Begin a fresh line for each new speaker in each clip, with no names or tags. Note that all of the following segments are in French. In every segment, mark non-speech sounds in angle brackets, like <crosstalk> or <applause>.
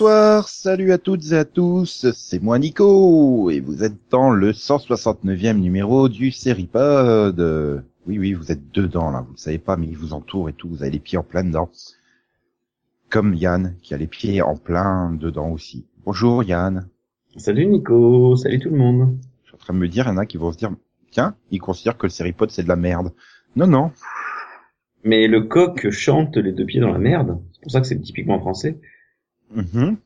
bonsoir, salut à toutes et à tous, c'est moi Nico, et vous êtes dans le 169e numéro du Seripod. Oui, oui, vous êtes dedans là, vous ne savez pas, mais il vous entoure et tout, vous avez les pieds en plein dedans. Comme Yann, qui a les pieds en plein dedans aussi. Bonjour Yann.
Salut Nico, salut tout le monde.
Je suis en train de me dire, il y en a qui vont se dire, tiens, ils considèrent que le Seripod c'est de la merde. Non, non.
Mais le coq chante les deux pieds dans la merde, c'est pour ça que c'est typiquement français.
Mhm.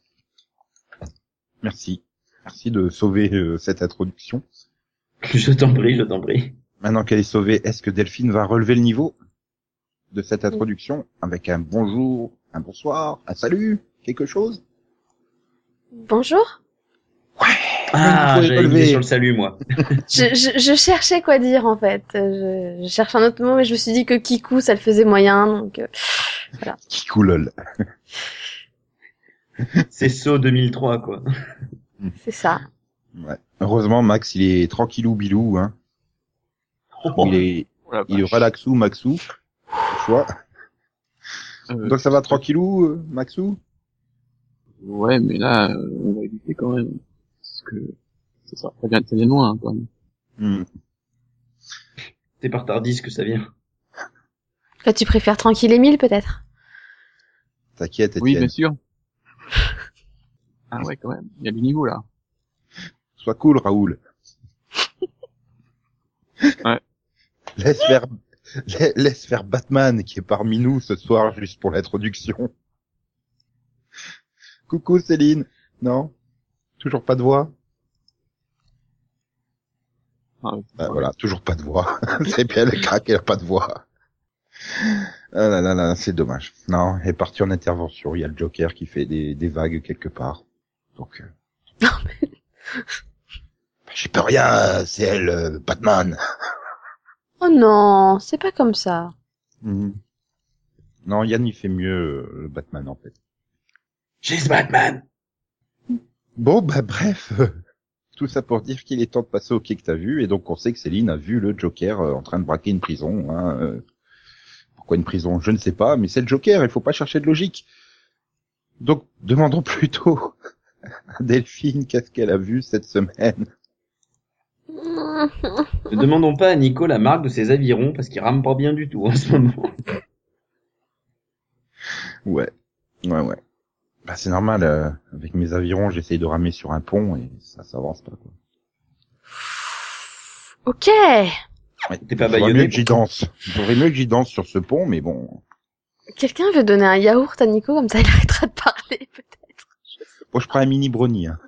Merci. Merci de sauver euh, cette introduction. <laughs>
Je t'en prie, je t'en prie.
Maintenant qu'elle est sauvée, est-ce que Delphine va relever le niveau de cette introduction avec un bonjour, un bonsoir, un salut, quelque chose?
Bonjour.
Ah,
Vous pouvez
j'avais sur le salut moi. <laughs>
Je, je, je cherchais quoi dire en fait. Je, je cherche un autre mot, mais je me suis dit que Kikou, ça le faisait moyen, donc euh,
Kikou lol. <laughs>
C'est So 2003 quoi.
c'est ça.
Ouais. Heureusement, Max, il est tranquillou bilou, hein. Il est,
Oh
il est relaxou, Maxou. choix.
Euh,
Donc ça va tranquillou, euh, Maxou?
Ouais, mais là, euh, on va éviter quand même. Parce que ça, vient, ça vient de loin, hein, quand même.
Hmm.
C'est par Tardis que ça vient.
Là, tu préfères Tranquille Émile peut-être?
T'inquiète,
Oui, bien sûr. Ah ouais, quand même. Il y a du niveau, là.
Sois cool, Raoul. <laughs>
Ouais.
Laisse faire, la- laisse faire Batman qui est parmi nous ce soir juste pour l'introduction. Coucou Céline. Non? Toujours pas de voix?
Ah.
Bah, Voilà, toujours pas de voix. <laughs> c'est bien le crack, elle a pas de voix. Ah là là là, c'est dommage. Non, elle est partie en intervention. Il y a le Joker qui fait des, des vagues quelque part. Donc. euh, <laughs> Bah, J'y peux rien, c'est elle, euh, Batman. <laughs>
Oh non, c'est pas comme ça.
Mhm. Non, Yann il fait mieux euh, le Batman en fait.
She's Batman.
Bon, bah bref, <laughs> tout ça pour dire qu'il est temps de passer au quai que t'as vu, et donc on sait que Céline a vu le Joker euh, en train de braquer une prison. Hein, euh. Pourquoi une prison Je ne sais pas, mais c'est le Joker, il faut pas chercher de logique. Donc demandons plutôt <laughs> Delphine qu'est-ce qu'elle a vu cette semaine. <laughs>
Ne demandons pas à Nico la marque de ses avirons parce qu'il rame pas bien du tout en ce moment.
Ouais, ouais, ouais. Bah c'est normal, euh, avec mes avirons j'essaye de ramer sur un pont et ça s'avance pas quoi.
Ok.
Ouais.
T'es pas baïonné
mieux que j'y danse. Il faudrait mieux que j'y danse sur ce pont, mais bon.
Quelqu'un veut donner un yaourt à Nico comme ça il arrêtera de parler peut-être.
Bon, je prends un mini brownie. Hein.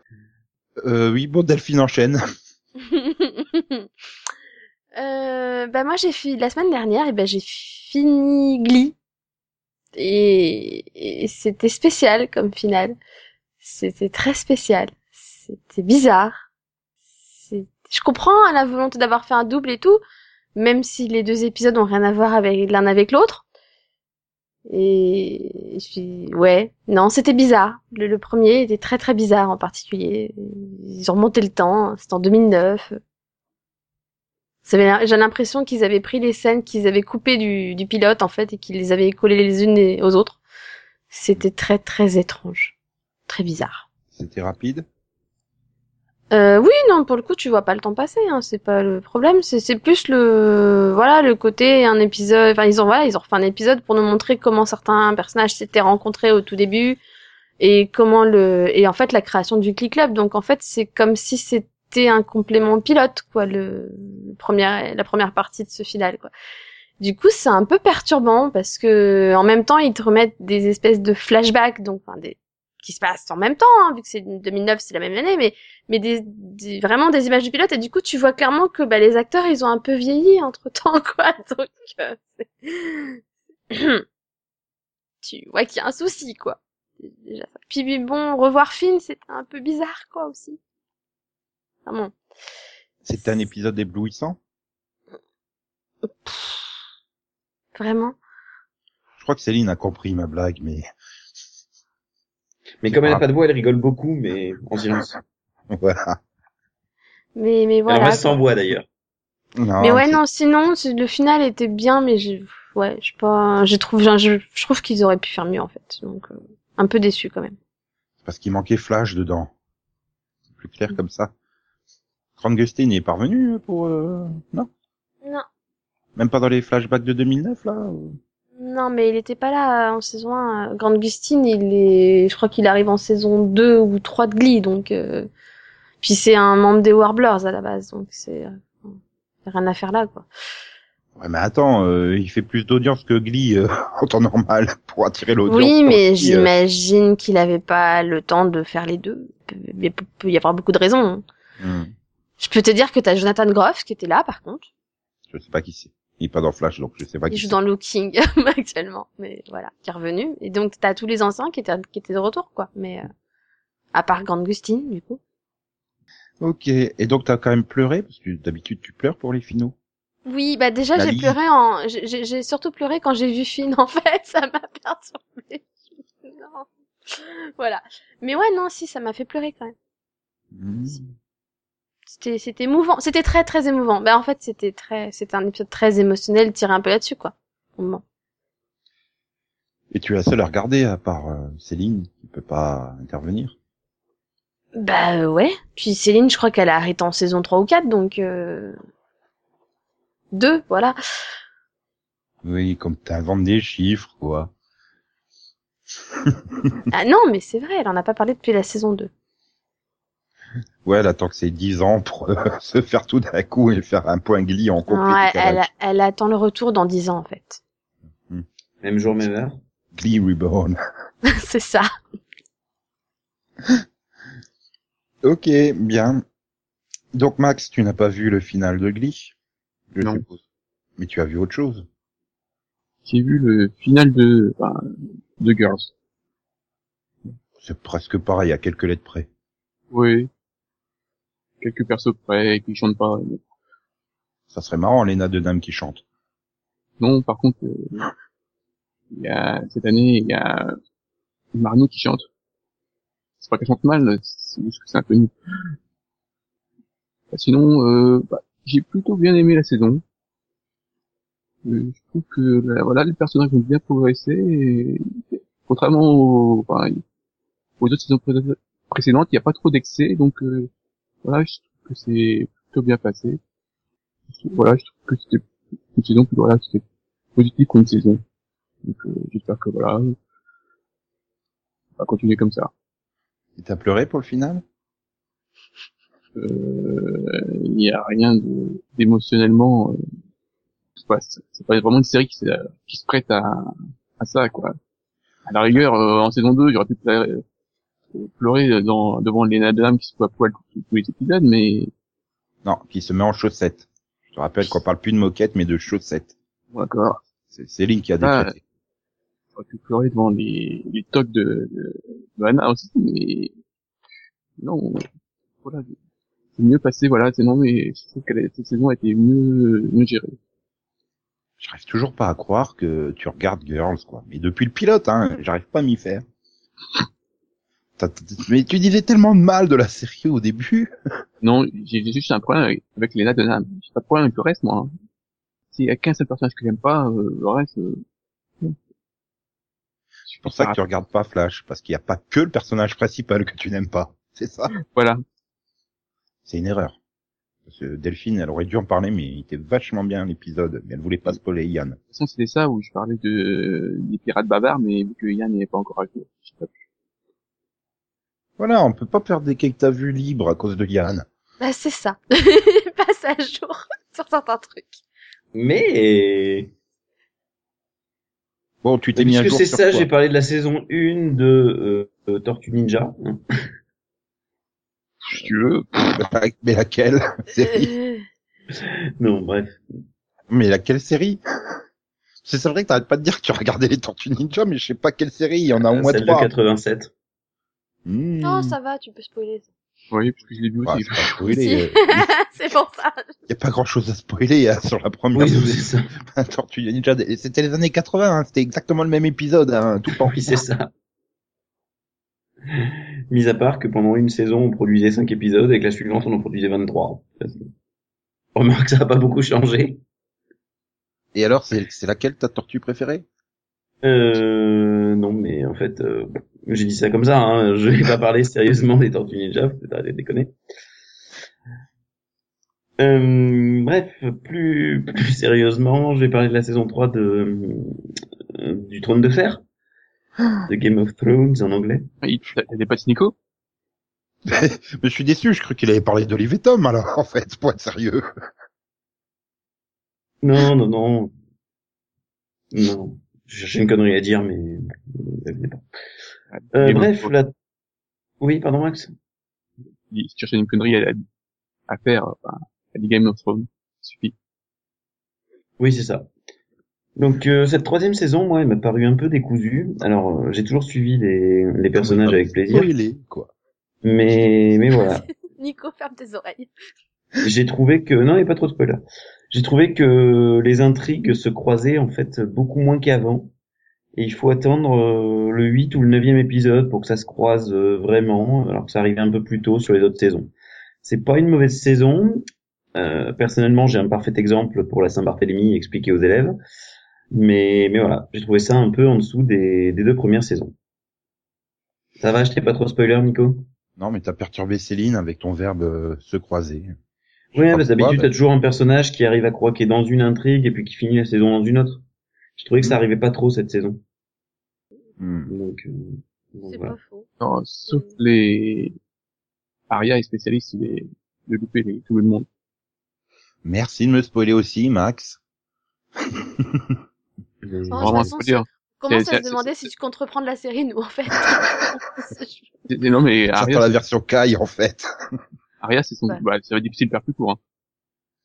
Euh, oui, bon, Delphine enchaîne. <laughs>
euh, bah moi j'ai fini la semaine dernière et ben j'ai fini Glee et, et c'était spécial comme finale. C'était très spécial. C'était bizarre. Je comprends hein, la volonté d'avoir fait un double et tout, même si les deux épisodes ont rien à voir avec l'un avec l'autre. Et je suis- ouais, non, c'était bizarre. Le, premier était très très bizarre en particulier. Ils ont remonté le temps, c'était en 2009. Ça avait- J'ai l'impression qu'ils avaient pris les scènes qu'ils avaient coupées du, du pilote en fait et qu'ils les avaient collées les unes aux autres. C'était très très étrange, très bizarre.
C'était rapide.
Euh, oui, non, pour le coup, tu vois pas le temps passer, hein, c'est pas le problème. C'est plus le, voilà, le côté un épisode. Enfin, ils ont, voilà, ils ont refait un épisode pour nous montrer comment certains personnages s'étaient rencontrés au tout début et comment le, et en fait la création du Click Club. Donc en fait, c'est comme si c'était un complément pilote, quoi, le, le premier, la première partie de ce final, quoi. Du coup, c'est un peu perturbant parce que en même temps, ils te remettent des espèces de flashbacks, donc enfin, des qui se passent en même temps, hein, vu que c'est 2009, c'est la même année, mais mais des, des- vraiment des images du pilote. Et du coup tu vois clairement que bah, les acteurs ils ont un peu vieilli entre temps <laughs> quoi. Donc euh, <clears throat> tu vois qu'il y a un souci quoi. Déjà ça. puis bon revoir Finn c'était un peu bizarre quoi aussi. Vraiment
C'était un épisode éblouissant.
vraiment.
Je crois que Céline a compris ma blague, mais
Mais comme elle a pas de voix, elle rigole beaucoup, mais en silence. <laughs>
Voilà.
mais mais
Elle
voilà
reste sans voix d'ailleurs.
Non,
mais ouais, non, sinon, le final était bien, mais j'ai, ouais, je sais pas, j'ai trouvé, je, je trouve qu'ils auraient pu faire mieux, en fait. Donc, euh, un peu déçu quand même.
c'est parce qu'il manquait Flash dedans. C'est plus clair comme ça. Grant Gustin est parvenu pour... euh, Non?
Non.
Même pas dans les flashbacks de 2009, là ou-
Non, mais il était pas là en saison 1. Grant Gustin, il est, je crois qu'il arrive en saison 2 ou 3 de Glee, donc, euh... puis c'est un membre des Warblers à la base, donc c'est, euh, rien à faire là, quoi.
Ouais, mais attends, euh, il fait plus d'audience que Glee euh, <laughs> en temps normal pour attirer l'audience.
Oui, mais
euh.
j'imagine qu'il avait pas le temps de faire les deux. Il peut y avoir beaucoup de raisons.
Hmm.
Je peux te dire que t'as Jonathan Groff qui était là, par contre.
Je sais pas qui c'est. Il est pas dans Flash, donc je sais pas
Il
qui
joue dans Looking <laughs> actuellement, mais voilà, qui est revenu. Et donc t'as tous les anciens qui étaient qui étaient de retour, quoi. Mais euh, à part Grant Gustin, du coup.
Ok, et donc t'as quand même pleuré, parce que d'habitude tu pleures pour les finaux.
Oui, bah déjà j'ai pleuré en, j'ai- surtout pleuré quand j'ai vu Finn. <laughs> En fait, ça m'a perturbé. Non. Voilà. Mais ouais, non, si, ça m'a fait pleurer quand même.
Hmm.
C'était c'était émouvant. C'était très très émouvant. Bah en fait, c'était très, c'était un épisode très émotionnel, tiré un peu là-dessus, quoi. Bon.
Et tu es la seule à regarder, à part euh, Céline, qui peut pas intervenir.
Bah euh, ouais. Puis Céline, je crois qu'elle a arrêté en saison 3 ou 4, donc euh... deux, voilà.
Oui, comme t'inventes des chiffres, quoi.
Ah non, mais c'est vrai, elle en a pas parlé depuis la saison 2.
Ouais, elle attend que c'est 10 ans pour euh, <laughs> se faire tout d'un coup et faire un point Glee en complet
Ouais, elle, elle attend le retour dans 10 ans en fait.
Même jour, même heure.
Glee Reborn. <laughs> <laughs>
c'est ça.
Ok, bien. Donc Max, tu n'as pas vu le final de Glee? Je
Non.
suppose. Mais tu as vu autre chose.
J'ai vu le final de, enfin, de Girls.
C'est presque pareil, à quelques lettres près.
Oui. Quelques persos près qui chantent pas.
Ça serait marrant, Lena Dunham qui chante.
Non, par contre, euh, il y a, cette année, il y a Marnie qui chante. C'est pas qu'elle chante mal, c'est juste que c'est un peu nul. Bah, sinon, euh, bah, j'ai plutôt bien aimé la saison. Euh, je trouve que là, voilà, les personnages ont bien progressé. Et, contrairement aux, enfin, aux autres saisons pré- précédentes, il n'y a pas trop d'excès, donc euh, voilà, je trouve que c'est plutôt bien passé. Voilà, je trouve que c'était une saison plus voilà, c'était positif pour une saison. Donc euh, j'espère que voilà, on va continuer comme ça.
Et t'as pleuré pour le final?
Euh, Il n'y a rien d'émotionnellement. Euh, pas, c'est pas vraiment une série qui, se- qui se prête à, à ça quoi. À la rigueur, euh, en saison 2, j'aurais pu pleurer, euh, pleurer dans, devant Lena Dunham qui se voit poil tous les épisodes, mais
Non, qui se met en chaussettes. Je te rappelle qu'on parle plus de moquettes, mais de chaussettes.
d'accord.
C'est Céline qui a
Ah,
décrété.
J'aurais pu pleurer devant les, les tocs de, de, de Hannah aussi, mais non, voilà, c'est mieux passé, voilà, c'est non, mais je trouve que cette saison a été mieux, mieux gérée.
J'arrive toujours pas à croire que tu regardes Girls, quoi. Mais depuis le pilote, hein, j'arrive pas à m'y faire. Mais tu disais tellement de mal de la série au début. <laughs>
Non, j'ai juste un problème avec, avec Lena Dunham. J'ai pas de problème avec le reste, moi. S'il y a qu'un seul personnage que j'aime pas, euh, le reste, euh.
C'est pour ça que tu regardes pas Flash, parce qu'il n'y a pas que le personnage principal que tu n'aimes pas. C'est ça.
Voilà.
C'est une erreur. Parce que Delphine, elle aurait dû en parler, mais il était vachement bien l'épisode, mais elle voulait pas spoiler Yann.
De toute façon, c'était ça où je parlais de, des pirates bavards, mais vu que Yann n'est pas encore à jour. je sais pas.
Voilà, on peut pas perdre des quais que t'as vu libre à cause de Yann.
Bah c'est ça. <laughs> Passe à jour <laughs> sur certains trucs.
Mais,
Bon, tu t'es mis à
puisque
jour
c'est
sur
ça,
quoi
j'ai parlé de la saison 1 de euh, euh, Tortue Ninja.
Si tu veux. <laughs>
Mais laquelle série?
Euh,
Non, bref.
Mais laquelle série? C'est c'est vrai que t'arrêtes pas de dire que tu regardais les Tortues Ninja, mais je sais pas quelle série, il y en a au moins
Celle de
trois.
87.
Hmm.
Non, ça va, tu peux spoiler.
Oui, parce que je l'ai vu
Ouais,
aussi.
Si.
euh, <laughs>
c'est pour ça.
Il y a pas grand chose à spoiler hein, sur la première
Oui, c'est ça.
de Tortue Ninja. C'était les années 80, hein, c'était exactement le même épisode, hein, tout le temps.
Oui, c'est ça. Mis à part que pendant une saison, on produisait 5 épisodes et que la suivante, on en produisait 23. Remarque, ça a pas beaucoup changé.
Et alors, c'est c'est laquelle ta tortue préférée?
Euh, non, mais en fait, euh, j'ai dit ça comme ça, hein. <laughs> Je vais pas parler sérieusement des Tortues Ninja, faut arrêter de déconner. Euh, bref, plus, plus sérieusement, je vais parler de la saison 3 de, euh, du Trône de Fer. De Game of Thrones en anglais.
Il- des pattes Nico <laughs>
Mais je suis déçu, je crois qu'il avait parlé d'Olive et Tom, alors, en fait, pour être sérieux.
Non, non, non. Non. Je cherchais une connerie à dire, mais, euh, bref, la... Oui, pardon, Max.
Si tu cherchais une connerie à, à faire, enfin, à des Game of Thrones, ça suffit.
Oui, c'est ça. Donc euh, cette troisième saison, moi, elle m'a paru un peu décousue. Alors, euh, j'ai toujours suivi les, les personnages avec plaisir,
Spoiler, quoi.
mais mais voilà, <laughs>
Nico, ferme tes oreilles.
j'ai trouvé que non, il n'y a pas trop de spoilers. J'ai trouvé que les intrigues se croisaient en fait beaucoup moins qu'avant. Et il faut attendre euh, le 8 ou le 9e épisode pour que ça se croise euh, vraiment, alors que ça arrivait un peu plus tôt sur les autres saisons. C'est pas une mauvaise saison. Euh, personnellement, j'ai un parfait exemple pour la Saint-Barthélemy expliqué aux élèves. Mais, mais voilà, j'ai trouvé ça un peu en dessous des, des deux premières saisons. Ça va, je t'ai pas trop spoiler, Nico?
Non, mais t'as perturbé Céline avec ton verbe euh, se croiser. Pas
parce d'habitude, t'as toujours un personnage qui arrive à croquer dans une intrigue et puis qui finit la saison dans une autre. Je trouvais que ça arrivait pas trop cette saison.
Hmm.
Donc, euh, donc
C'est
voilà.
pas faux.
Non, sauf les... Aria est spécialiste des... de louper les... tout le monde.
Merci de me spoiler aussi, Max.
Oh,
Vraiment, je dire.
Commence à se demander si tu comptes reprendre la série, nous, en fait. <laughs>
Non, mais Aria,
la version Kai, en fait.
Aria, c'est son...
Ouais.
Bah, ça va être difficile de faire plus court, hein.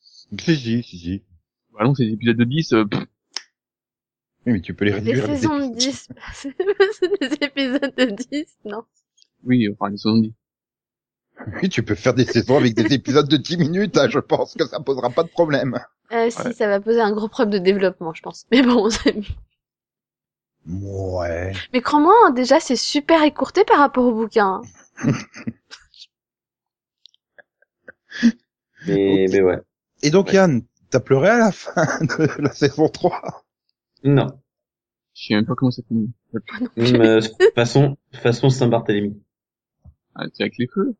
si, si, si, si.
Bah non, c'est des épisodes de 10, euh, pff,
Oui, mais tu peux les
Des
réduire. les
saisons de
épisodes.
10. <laughs> C'est des épisodes de 10, non.
oui, enfin, les saisons de 10.
Oui, tu peux faire des saisons avec des épisodes de 10 minutes, hein, je pense que ça posera pas de problème.
Euh, si,
Ouais.
ça va poser un gros problème de développement, je pense. Mais bon, <laughs> c'est...
Ouais.
Mais crois-moi, hein, déjà, c'est super écourté par rapport au bouquin. hein. <laughs>
Mais, mais ouais.
Et donc,
Ouais.
Yann, t'as pleuré à la fin de la saison 3
Non.
Je sais même pas comment ça finit.
Hum, euh, <laughs> façon, façon Saint-Barthélemy.
Ah, c'est avec les feux.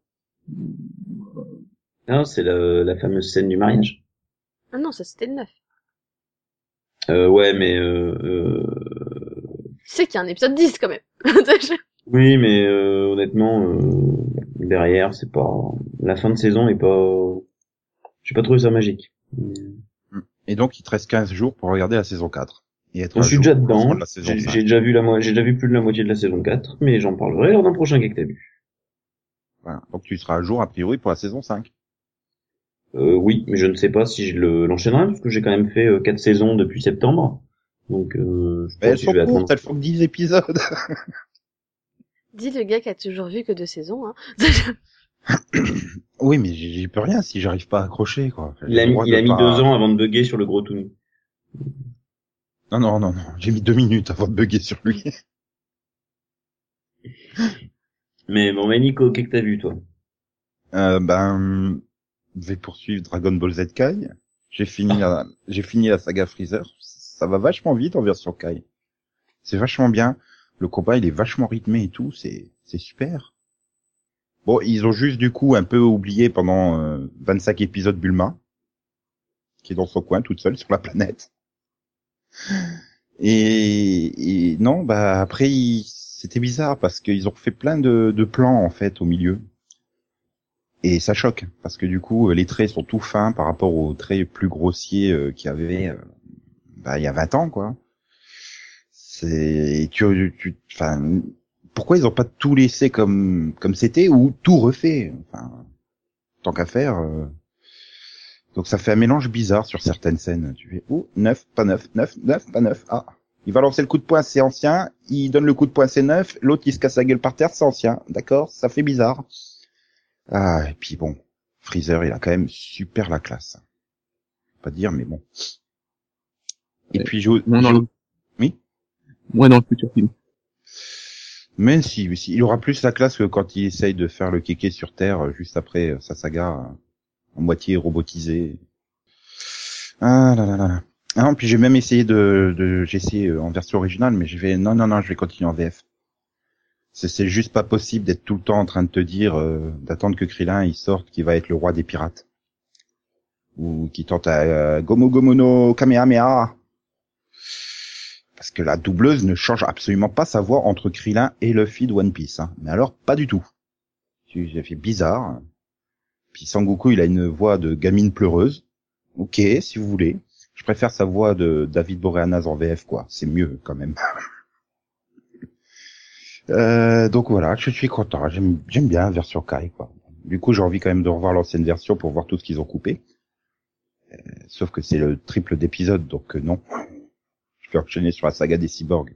Non, c'est la, la fameuse scène du mariage.
Ah non, ça c'était le 9.
Euh, ouais, mais euh, euh,
Tu sais qu'il y a un épisode 10 quand même. <laughs>
oui, mais euh, honnêtement, euh, derrière, c'est pas la fin de saison est pas. J'ai pas trouvé ça magique.
Et donc, il te reste 15 jours pour regarder la saison 4. Et être
Donc,
à
je suis déjà dedans. J'ai
5.
j'ai déjà vu la mo- j'ai déjà vu plus de la moitié de la saison 4, mais j'en parlerai lors d'un prochain Geek T'as vu.
Voilà. Donc, tu seras à jour, a priori, pour la saison 5.
Euh, oui, mais je ne sais pas si je le- l'enchaînerai parce que j'ai quand même fait euh, quatre saisons depuis septembre. Donc, euh, je pense que je vais attendre.
elles font que 10 épisodes. <laughs>
Dis le gars qui a toujours vu que deux saisons. Hein.
oui, mais j'y peux rien si j'arrive pas à accrocher, quoi.
Il a mis, il a mis
pas-
deux ans avant de bugger sur le gros Toony.
Non, non, non, non. J'ai mis deux minutes avant de bugger sur lui.
Mais bon, mais Nico, qu'est-ce que t'as vu, toi?
Euh, ben, je vais poursuivre Dragon Ball Z Kai. J'ai fini la, j'ai fini la saga Freezer. Ça va vachement vite en version Kai. C'est vachement bien. Le combat, il est vachement rythmé et tout. C'est, c'est super. Bon, ils ont juste du coup un peu oublié pendant euh, 25 épisodes Bulma, qui est dans son coin toute seule sur la planète. Et, et non, bah après, c'était bizarre parce qu'ils ont fait plein de, de plans en fait au milieu. Et ça choque, parce que du coup, les traits sont tout fins par rapport aux traits plus grossiers euh, qu'il y avait euh, bah, il y a 20 ans, quoi. C'est... Tu, tu, enfin, pourquoi ils ont pas tout laissé comme comme c'était ou tout refait? Enfin, tant qu'à faire. euh. Donc ça fait un mélange bizarre sur certaines scènes. Tu fais, oh, neuf, pas neuf, neuf, neuf, pas neuf. Ah, il va lancer le coup de poing, c'est ancien. Il donne le coup de poing, c'est neuf. L'autre, il se casse la gueule par terre, c'est ancien. D'accord, ça fait bizarre. Ah, et puis bon, Freezer, il a quand même super la classe. Pas dire, mais bon. Et
Ouais.
puis, je,
Moins dans le...
Oui?
Moins dans le futur film.
même si, si, il aura plus la classe que quand il essaye de faire le kéké sur Terre euh, juste après euh, sa saga euh, en moitié robotisée. Ah là là là là. Ah non, puis j'ai même essayé de, de j'ai essayé euh, en version originale, mais je vais non non non, je vais continuer en VF. C'est c'est juste pas possible d'être tout le temps en train de te dire euh, d'attendre que Krillin il sorte, qui va être le roi des pirates, ou qui tente à euh, Gomu Gomu no Kamehameha. Parce que la doubleuse ne change absolument pas sa voix entre Krillin et Luffy de One Piece. Hein. Mais alors, pas du tout. J'ai fait bizarre. Puis Sangoku, il a une voix de gamine pleureuse. Ok, si vous voulez. Je préfère sa voix de David Boreanaz en VF, quoi. C'est mieux, quand même. <laughs> Euh, donc voilà, je suis content. J'aime bien la version Kai, quoi. Du coup, j'ai envie quand même de revoir l'ancienne version pour voir tout ce qu'ils ont coupé. Euh, sauf que c'est le triple d'épisodes, donc euh, non. <laughs> Je peux enchaîner sur la saga des cyborgs.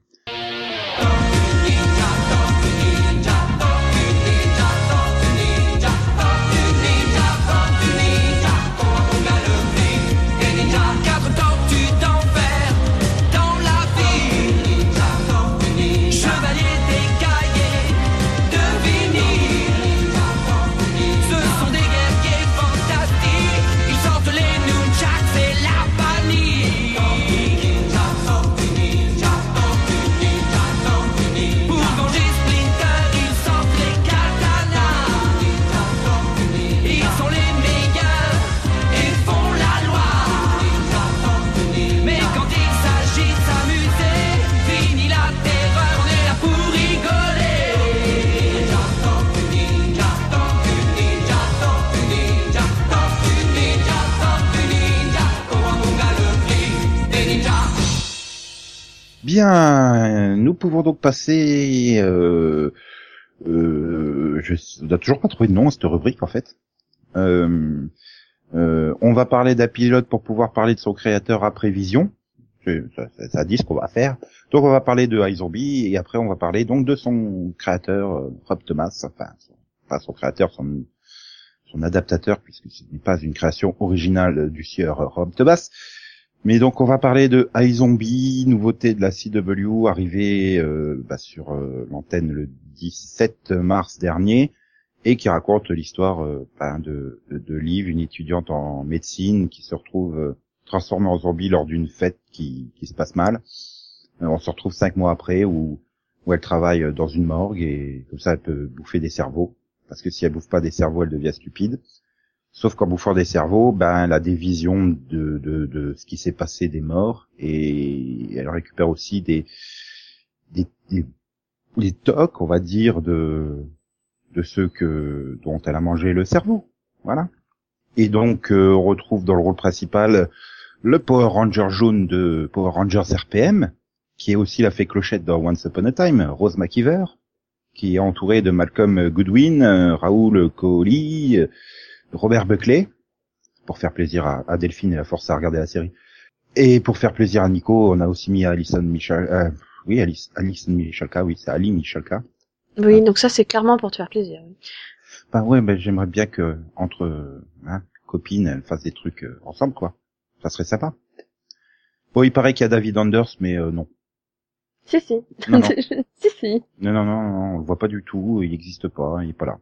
Bien, nous pouvons donc passer. Euh, euh, je on n'a toujours pas trouvé de nom à cette rubrique en fait. Euh, euh, on va parler d'un pilote pour pouvoir parler de son créateur après Vision. Ça, dit ce qu'on va faire. Donc on va parler de iZombie et après on va parler donc de son créateur euh, Rob Thomas, enfin pas son créateur, son, son adaptateur puisque ce n'est pas une création originale du sieur Rob Thomas. Mais donc on va parler de iZombie, nouveauté de la CW arrivée euh, bah, sur euh, l'antenne le 17 mars dernier et qui raconte l'histoire euh, ben, de, Liv, une étudiante en médecine qui se retrouve euh, transformée en zombie lors d'une fête qui, se passe mal. On se retrouve cinq mois après où, où elle travaille dans une morgue et comme ça elle peut bouffer des cerveaux parce que si elle bouffe pas des cerveaux elle devient stupide. Sauf qu'en bouffant des cerveaux, ben, elle a des visions de, de, de ce qui s'est passé des morts et elle récupère aussi des, des, des, des tocs, on va dire, de, de ceux que, dont elle a mangé le cerveau. Voilà. Et donc, euh, on retrouve dans le rôle principal le Power Ranger jaune de Power Rangers RPM, qui est aussi la fée clochette dans Once Upon a Time, Rose McIver, qui est entourée de Malcolm Goodwin, euh, Raoul Coley, Robert Buckley, pour faire plaisir à, à Delphine et la force à regarder la série. Et pour faire plaisir à Nico, on a aussi mis Alison Michal, euh, oui, Alice, Alison Michalka, oui, c'est Ali Michalka.
Oui, donc ça c'est clairement pour te faire plaisir. oui.
Bah ouais, ben j'aimerais bien que entre hein, copines, elles fassent des trucs euh, ensemble, quoi. Ça serait sympa. Bon, il paraît qu'il y a David Anders, mais euh, non.
Si si.
Non, non. <laughs>
si si.
Non, non, non, non, on le voit pas du tout, il n'existe pas, il est pas là.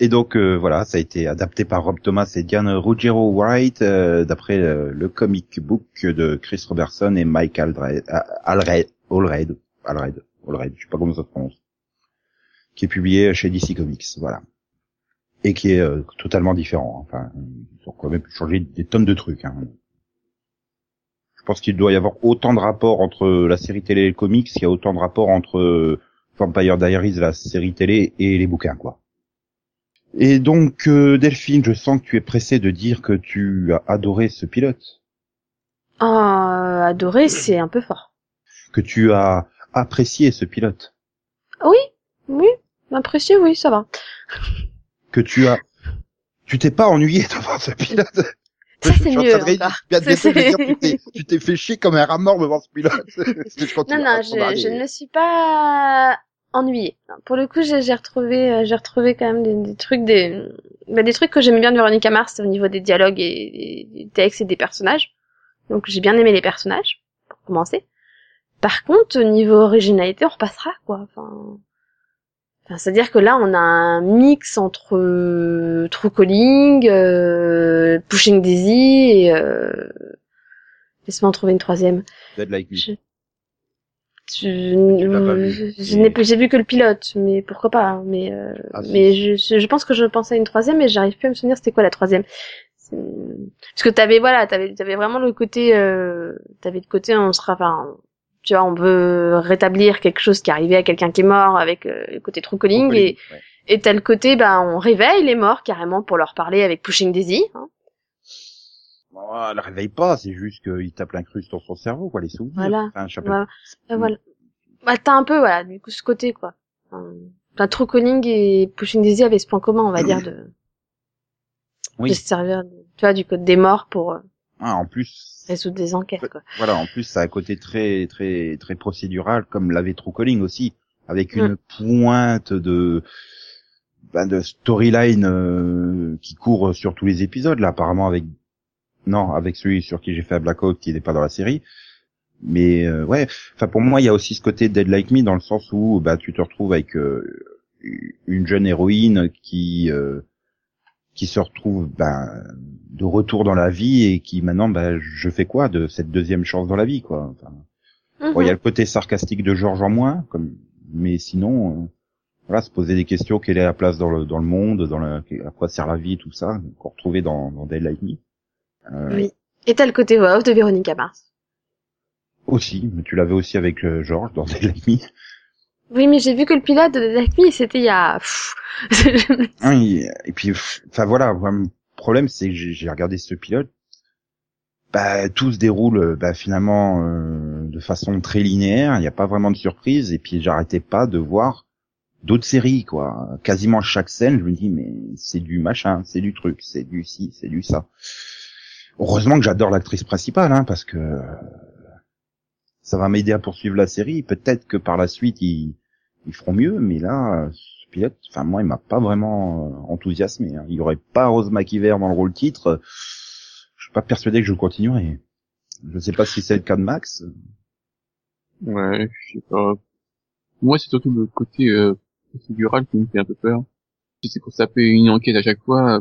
Et donc euh, voilà, ça a été adapté par Rob Thomas et Diane Ruggiero White, euh, d'après euh, le comic book de Chris Robertson et Mike Aldred, euh, Alred, Allred, Alred, Allred, je sais pas comment ça se prononce, qui est publié chez DC Comics, voilà, et qui est euh, totalement différent. Enfin, ils ont quand même changé des tonnes de trucs. Hein. Je pense qu'il doit y avoir autant de rapports entre la série télé et le comics, qu'il y a autant de rapports entre Vampire Diaries, la série télé, et les bouquins, quoi. Et donc, euh, Delphine, je sens que tu es pressée de dire que tu as adoré ce pilote,
Ah, adorer c'est un peu fort.
que tu as apprécié ce pilote,
Oui, oui. Apprécié, oui, ça va.
que tu as... Tu t'es pas ennuyé devant ce pilote
Ça c'est mieux encore.
tu t'es- fait chier comme un rat mort devant ce pilote. <laughs>
Non, non, je, je ne me suis pas ennuyée. Non, Pour le coup, j'ai retrouvé, euh, j'ai retrouvé quand même des, des trucs, des, bah, des trucs que j'aimais bien de Véronica Mars au niveau des dialogues et des textes et des personnages. Donc j'ai bien aimé les personnages, pour commencer. Par contre, au niveau originalité, on repassera, quoi. Enfin, Enfin, C'est-à-dire que là, on a un mix entre euh, True Calling, euh, Pushing Daisy et... Euh... Laisse-moi en trouver une troisième.
Dead Like Me.
Je,
pas-
j'ai vu que le pilote, mais pourquoi pas. hein, mais euh,
Ah,
mais je, je, pense que je pensais à une troisième, mais j'arrive plus à me souvenir c'était quoi la troisième. Parce que t'avais voilà, t'avais t'avais vraiment le côté, euh, t'avais le côté on sera, enfin, tu vois, on veut rétablir quelque chose qui est arrivé à quelqu'un qui est mort avec euh, le côté true calling et
Ouais.
et t'as le côté, bah, on réveille les morts carrément pour leur parler avec Pushing Daisy. Hein.
Bon, elle réveille pas, c'est juste qu'il tape l'incruste dans son cerveau, quoi, les souvenirs.
Voilà.
Enfin, pas.
Voilà. Voilà. Bah, t'as un peu, voilà, du coup, ce côté, quoi. Enfin, Enfin, True Calling et Pushing Daisy avaient ce point commun, on va dire, de, <clears throat>
Oui.
de se servir, tu vois, du code des morts pour euh,
Ah, en plus,
résoudre des enquêtes, quoi.
voilà, en plus, ça a un côté très, très, très procédural, comme l'avait True Calling aussi, avec une pointe de, ben, de storyline euh, qui court sur tous les épisodes, là, apparemment avec, non, avec celui sur qui j'ai fait Blackout, qui n'est pas dans la série. Mais euh, ouais, enfin pour moi il y a aussi ce côté Dead Like Me dans le sens où bah tu te retrouves avec euh, une jeune héroïne qui euh, qui se retrouve ben, de retour dans la vie et qui maintenant ben, je fais quoi de cette deuxième chance dans la vie quoi. Enfin,
Mhm.
bon, il y a le côté sarcastique de Georges en moins, comme mais sinon euh, voilà se poser des questions quelle est la place dans le dans le monde, dans le, à quoi sert la vie tout ça qu'on retrouvait dans, dans Dead Like Me. Euh,
Oui. Et t'as le côté voix off de Véronica Mars.
Aussi, mais tu l'avais aussi avec euh, Georges dans Dead Like Me.
Oui, mais j'ai vu que le pilote de Like Me, c'était il y a...
Hein, <laughs> et, puis, enfin voilà, le problème c'est que j'ai j'ai regardé ce pilote, bah tout se déroule euh, bah, finalement euh, de façon très linéaire, il n'y a pas vraiment de surprise, et puis j'arrêtais pas de voir d'autres séries quoi. Quasiment chaque scène, je me dis mais c'est du machin, c'est du truc, c'est du ci, c'est du ça. Heureusement que j'adore l'actrice principale, hein, parce que euh, ça va m'aider à poursuivre la série. Peut-être que par la suite ils, ils feront mieux, mais là, ce pilote, enfin moi, il m'a pas vraiment euh, enthousiasmé. hein. Il y aurait pas Rose McIver dans le rôle titre. Je suis pas persuadé que je continuerai. Je sais pas si c'est le cas de Max.
Ouais, je sais pas. Moi, c'est surtout le côté euh, procédural qui me fait un peu peur. Si c'est pour taper une enquête à chaque fois,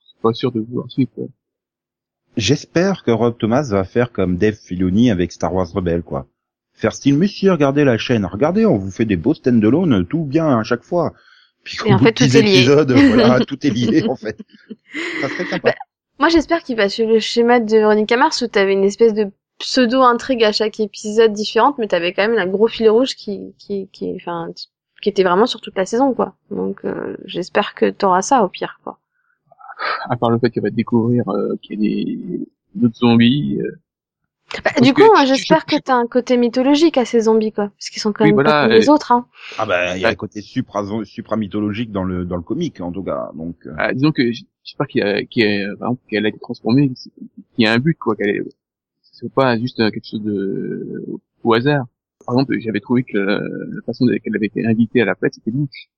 je suis pas sûr de vouloir suivre.
J'espère que Rob Thomas va faire comme Dave Filoni avec Star Wars Rebelle, quoi. Faire style, monsieur, regardez la chaîne, regardez, on vous fait des beaux stand-alone, tout bien à chaque fois. Puis
Et en fait, tout
10
est lié.
épisodes, <laughs> voilà, tout est lié, en fait. Ça serait sympa.
Bah, Moi, j'espère qu'il va suivre le schéma de Véronica Mars où t'avais une espèce de pseudo-intrigue à chaque épisode différente, mais t'avais quand même un gros fil rouge qui, qui, qui, enfin, qui était vraiment sur toute la saison, quoi. Donc, euh, j'espère que t'auras ça au pire, quoi.
À part le fait qu'elle va découvrir euh, qu'il y a des d'autres zombies. euh,
Bah, du coup, moi,
tu-
j'espère que t'as un côté mythologique à ces zombies, quoi. Parce qu'ils sont quand
Oui,
même
voilà,
pas comme les autres, hein.
Ah ben, il y a un côté supra, supra-mythologique dans le, dans le comique, en tout cas. Donc, euh,
ah, disons que j'espère qu'il y a, qu'il y a, par exemple, qu'elle a été transformée, qu'il y a un but, quoi, qu'elle est, c'est pas juste euh, quelque chose de au hasard. Par exemple, j'avais trouvé que euh, la façon dont qu'elle avait été invitée à la fête, c'était louche.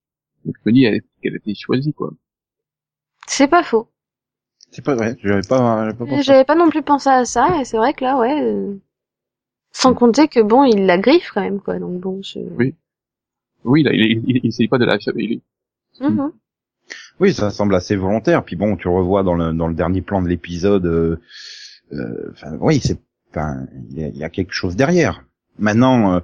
Donc je me dis elle- qu'elle a été choisie, quoi.
C'est pas faux.
c'est pas vrai, j'avais pas, j'avais pas pensé.
J'avais pas non plus pensé à ça, et c'est vrai que là, ouais. euh, Sans compter que bon, il la griffe quand même, quoi. Donc bon, je...
Oui. Oui, là, il, il, il, il essaye pas de la il,
Mhm.
Oui, ça semble assez volontaire. Puis bon, tu revois dans le, dans le dernier plan de l'épisode. euh, euh, Enfin, oui, c'est, enfin, il y y a quelque chose derrière. Maintenant, euh,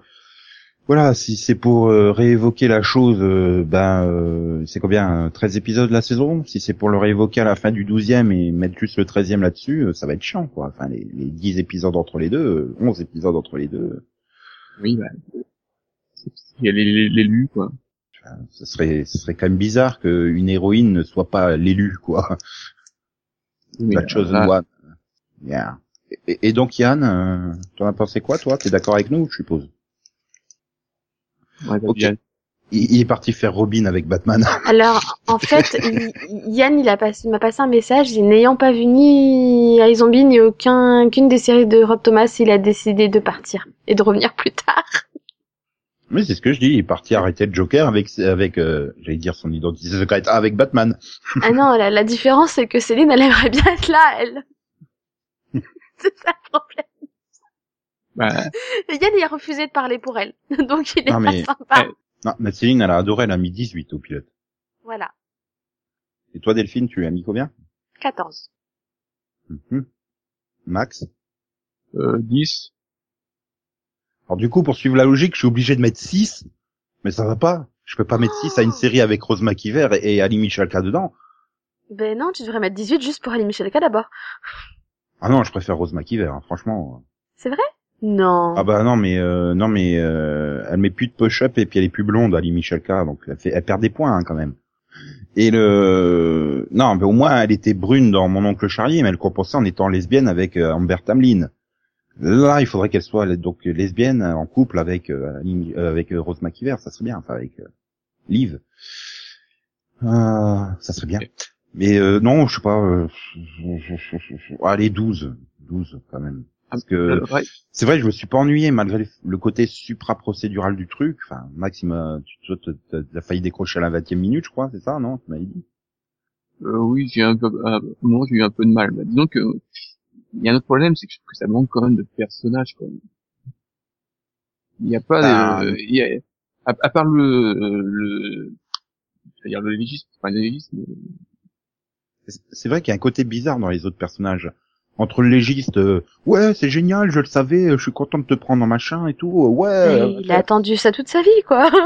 voilà, si c'est pour euh, réévoquer la chose, euh, ben, euh, c'est combien, euh, 13 épisodes la saison? Si c'est pour le réévoquer à la fin du 12e et mettre juste le 13e là-dessus, euh, ça va être chiant, quoi. Enfin, les, les 10 épisodes entre les deux, euh, 11 épisodes entre les deux,
oui, bah, il y a les- les- l'élu, quoi.
enfin, ce serait, ce serait quand même bizarre qu'une héroïne ne soit pas l'élu, quoi.
Oui,
La
euh,
chosen
là.
Yeah. Et, et donc Yann, euh, t'en as pensé quoi toi? T'es d'accord avec nous, je suppose?
Ouais, bah,
il, il est parti faire Robin avec Batman. <laughs>
Alors, en fait, <laughs> Yann, il a passé, il m'a passé un message, n'ayant pas vu ni iZombie ni aucun, qu'une des séries de Rob Thomas, il a décidé de partir et de revenir plus tard.
Mais c'est ce que je dis, il est parti arrêter le Joker avec, avec, euh, j'allais dire son identité secrète, avec Batman. <laughs>
Ah non, la, la différence, c'est que Céline, elle aimerait bien être là, elle. c'est ça le problème.
Bah, <laughs>
Yann, il a refusé de parler pour elle. <laughs> Donc, il est
Non,
pas
mais-
sympa.
Non, mais Céline, elle a adoré, elle a mis 18 au pilote.
Voilà.
Et toi, Delphine, tu as mis combien?
14.
Mhm. Max?
Euh, 10.
Alors du coup, pour suivre la logique, je suis obligé de mettre 6, mais ça va pas. Je peux pas mettre 6 à une série avec Rose McIver et, et Ali Michalka dedans.
Ben non, tu devrais mettre 18 juste pour Ali Michalka d'abord.
Ah non, je préfère Rose McIver, hein, franchement.
C'est vrai? Non.
Ah bah non, mais euh, non, mais euh, elle met plus de push-up et puis elle est plus blonde, Ali Michalka, donc elle, fait, elle perd des points hein, quand même. Et le non, mais au moins elle était brune dans Mon oncle Charlie, mais elle compensait en étant lesbienne avec euh, Amber Tamlin. Là, il faudrait qu'elle soit donc lesbienne en couple avec euh, euh, avec euh, Rose McIver, ça serait bien, enfin avec euh, Liv. Euh, ça serait bien. Mais euh, non, je sais pas. Euh, allez, 12. 12 quand même. Parce que
Euh, ouais.
c'est vrai, je me suis pas ennuyé malgré le- côté supra-procédural du truc. Enfin, Max, il m'a, tu t'as failli décrocher à la 20 e minute, je crois, c'est ça, non Tu m'avais dit?
Euh, oui, j'ai un peu, à un moment, j'ai eu un peu de mal. Bah, disons que, il y a un autre problème, c'est que je trouve que ça manque quand même de personnages, quoi. Il n'y a pas
Ah.
de, il y a, à, à part le, le, c'est-à-dire le légiste, enfin le
C'est- C'est vrai qu'il y a un côté bizarre dans les autres personnages. Entre le légiste, euh, ouais, c'est génial, je le savais, je suis content de te prendre en machin et tout, euh, ouais.
Mais il a attendu ça toute sa vie, quoi. <laughs>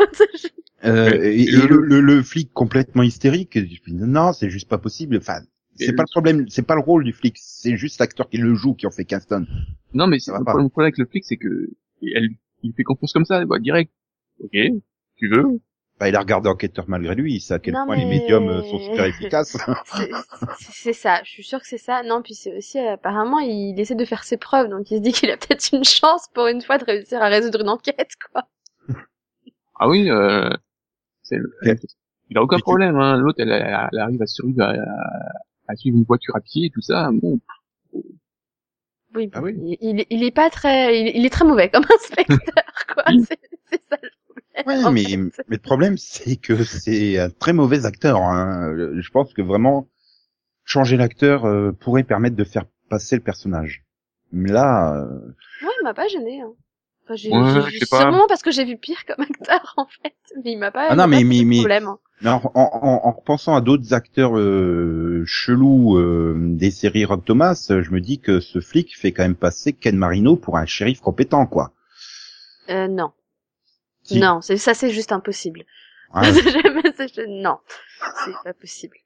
Euh, et, et
le-
le, le, flic complètement hystérique, je me dis, non, c'est juste pas possible. Enfin, c'est pas le problème, c'est pas le rôle du flic, c'est juste l'acteur qui le joue qui en fait Kingston.
non, mais c'est
va
le
pas.
problème, le problème avec le flic, c'est que, elle, il fait confiance comme ça, bah, direct. Ok, tu veux?
Bah, il a regardé Enquêteur malgré lui, il sait à quel
Non,
point les médiums euh, sont super efficaces. <laughs>
C'est- ça, je suis sûre que c'est ça. Non, puis c'est aussi, euh, apparemment, il essaie de faire ses preuves, donc il se dit qu'il a peut-être une chance pour une fois de réussir à résoudre une enquête, quoi.
Ah oui, euh, c'est il a aucun
Mais tu-
problème, hein. L'autre, elle, elle, elle arrive à survivre à, suivre une voiture à pied et tout ça. Bon,
Oui,
Ah oui.
Il, est pas très, il, il est très mauvais comme <laughs> inspecteur, quoi. C'est ça.
Ouais, <laughs> mais, mais le problème, c'est que c'est un très mauvais acteur. Hein. Je pense que vraiment, changer l'acteur euh, pourrait permettre de faire passer le personnage. Mais là, euh,
Moi, il m'a pas gêné. Hein. Enfin, j'ai,
Ouais,
vu sûrement parce que j'ai vu pire comme acteur, <laughs> en fait. Mais il m'a pas.
Ah non,
m'a
mais- mais- mais-
problème. hein.
mais en, en, en, en repensant à d'autres acteurs euh, chelous euh, des séries Rob Thomas, euh, je me dis que ce flic fait quand même passer Ken Marino pour un shérif compétent, quoi.
Euh, non.
Si.
Non, c'est, ça, c'est juste impossible. <laughs> Je- non. C'est pas possible.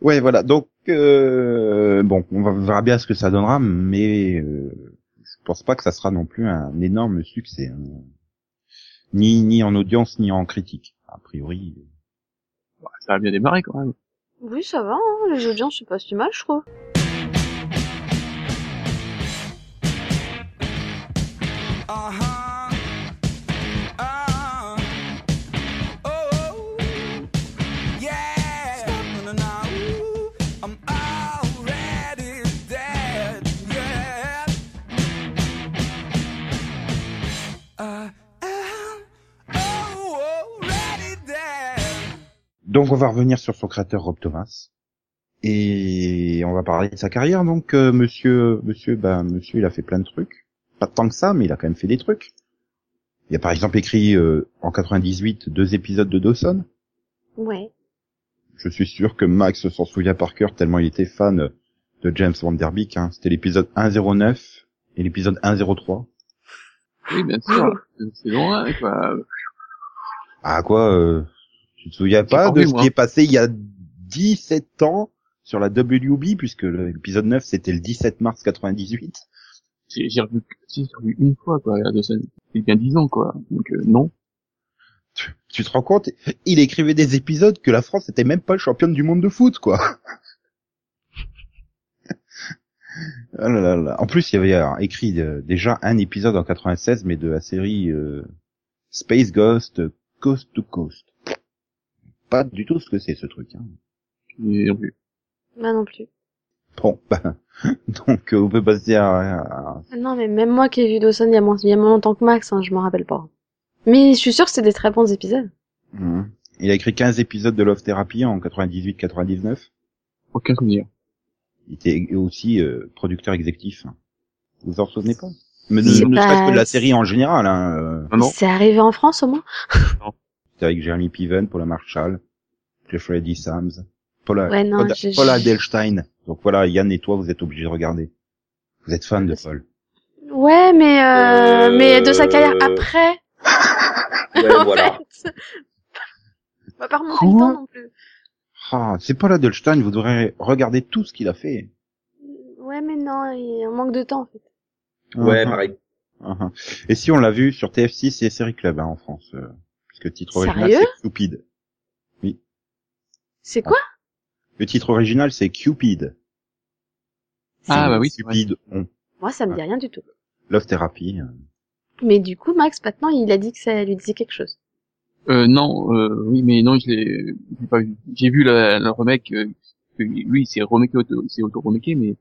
Ouais, voilà. Donc, euh, bon, on va- verra bien ce que ça donnera, mais euh, je pense pas que ça sera non plus un énorme succès, hein. ni ni en audience ni en critique. A priori.
bah, ça a bien démarré quand même.
Oui, ça va, hein. Les audiences, c'est pas si mal, je trouve.
Donc, on va revenir sur son créateur Rob Thomas et on va parler de sa carrière. Donc, euh, monsieur, monsieur, ben, monsieur, il a fait plein de trucs. Pas tant que ça, mais il a quand même fait des trucs. Il a par exemple écrit euh, en 98 deux épisodes de Dawson.
Ouais.
Je suis sûr que Max s'en souvient par cœur tellement il était fan de James Van Der Beek. Hein. C'était l'épisode 109 et l'épisode 103.
Oui, bien sûr. <laughs> c'est loin, quoi.
Ah quoi euh, Tu te souviens pas de ce qui est passé il y a 17 ans sur la WB puisque l'épisode 9 c'était le 17 mars 98.
J'ai revu, une fois, quoi. de ça- C'est bien dix ans, quoi. Donc, euh, non.
Tu, tu te rends compte? Il écrivait des épisodes que la France était même pas championne du monde de foot quoi. <laughs> Ah là là là. En plus, il y avait euh, écrit euh, déjà un épisode en 96, mais de la série euh, Space Ghost Coast to Coast. Pas du tout ce que c'est ce truc. Hein.
Non plus.
Bah non plus.
Bon, ben, <laughs> donc euh, on peut passer à, à-
Non, mais même moi qui ai vu Dawson il y a moins, il y a moins longtemps que Max, hein, je m'en rappelle pas. Mais je suis sûre que c'est des très bons épisodes.
Mhm. Il a écrit 15 épisodes de Love Therapy en 98-99.
Aucun souvenir.
Il était aussi euh, producteur exécutif. Vous vous en souvenez pas? Mais ne, ne
pas-
serait-ce que de la série en général. Hein. euh,
Non, non.
C'est arrivé en France au moins?
C'était avec Jeremy Piven, Paula Marshall, Jeffrey D. Sams, Paula,
Ouais, non,
Paula,
je-
Paula
je-
Delstein. Donc voilà, Yann et toi, vous êtes obligés de regarder. Vous êtes fan de Paul.
Ouais, mais euh,
Euh,
mais de sa carrière après. <laughs>
Ouais, <laughs>
en
voilà.
fait. On va pas remonter
Quoi
le temps non plus.
Ah, c'est Paula Delstein, vous devrez regarder tout ce qu'il a fait.
Ouais, mais non, il on manque de temps en fait.
Ouais,
Ah,
pareil.
ah. Et si on l'a vu sur TF6 et Série Club hein, en France, euh, puisque le titre original c'est Cupid.
C'est quoi
Le titre original c'est Cupid.
Ah,
C'est
bah oui, c'est.
Cupid, on.
Moi, ça me dit rien du tout.
Love Therapy. euh.
Mais du coup, Max, maintenant, il a dit que ça lui disait quelque chose.
Euh, non, euh, oui, mais non, je l'ai j'ai pas vu. J'ai vu la, le remake, euh, que lui, il s'est remaké, auto, auto-remaké, mais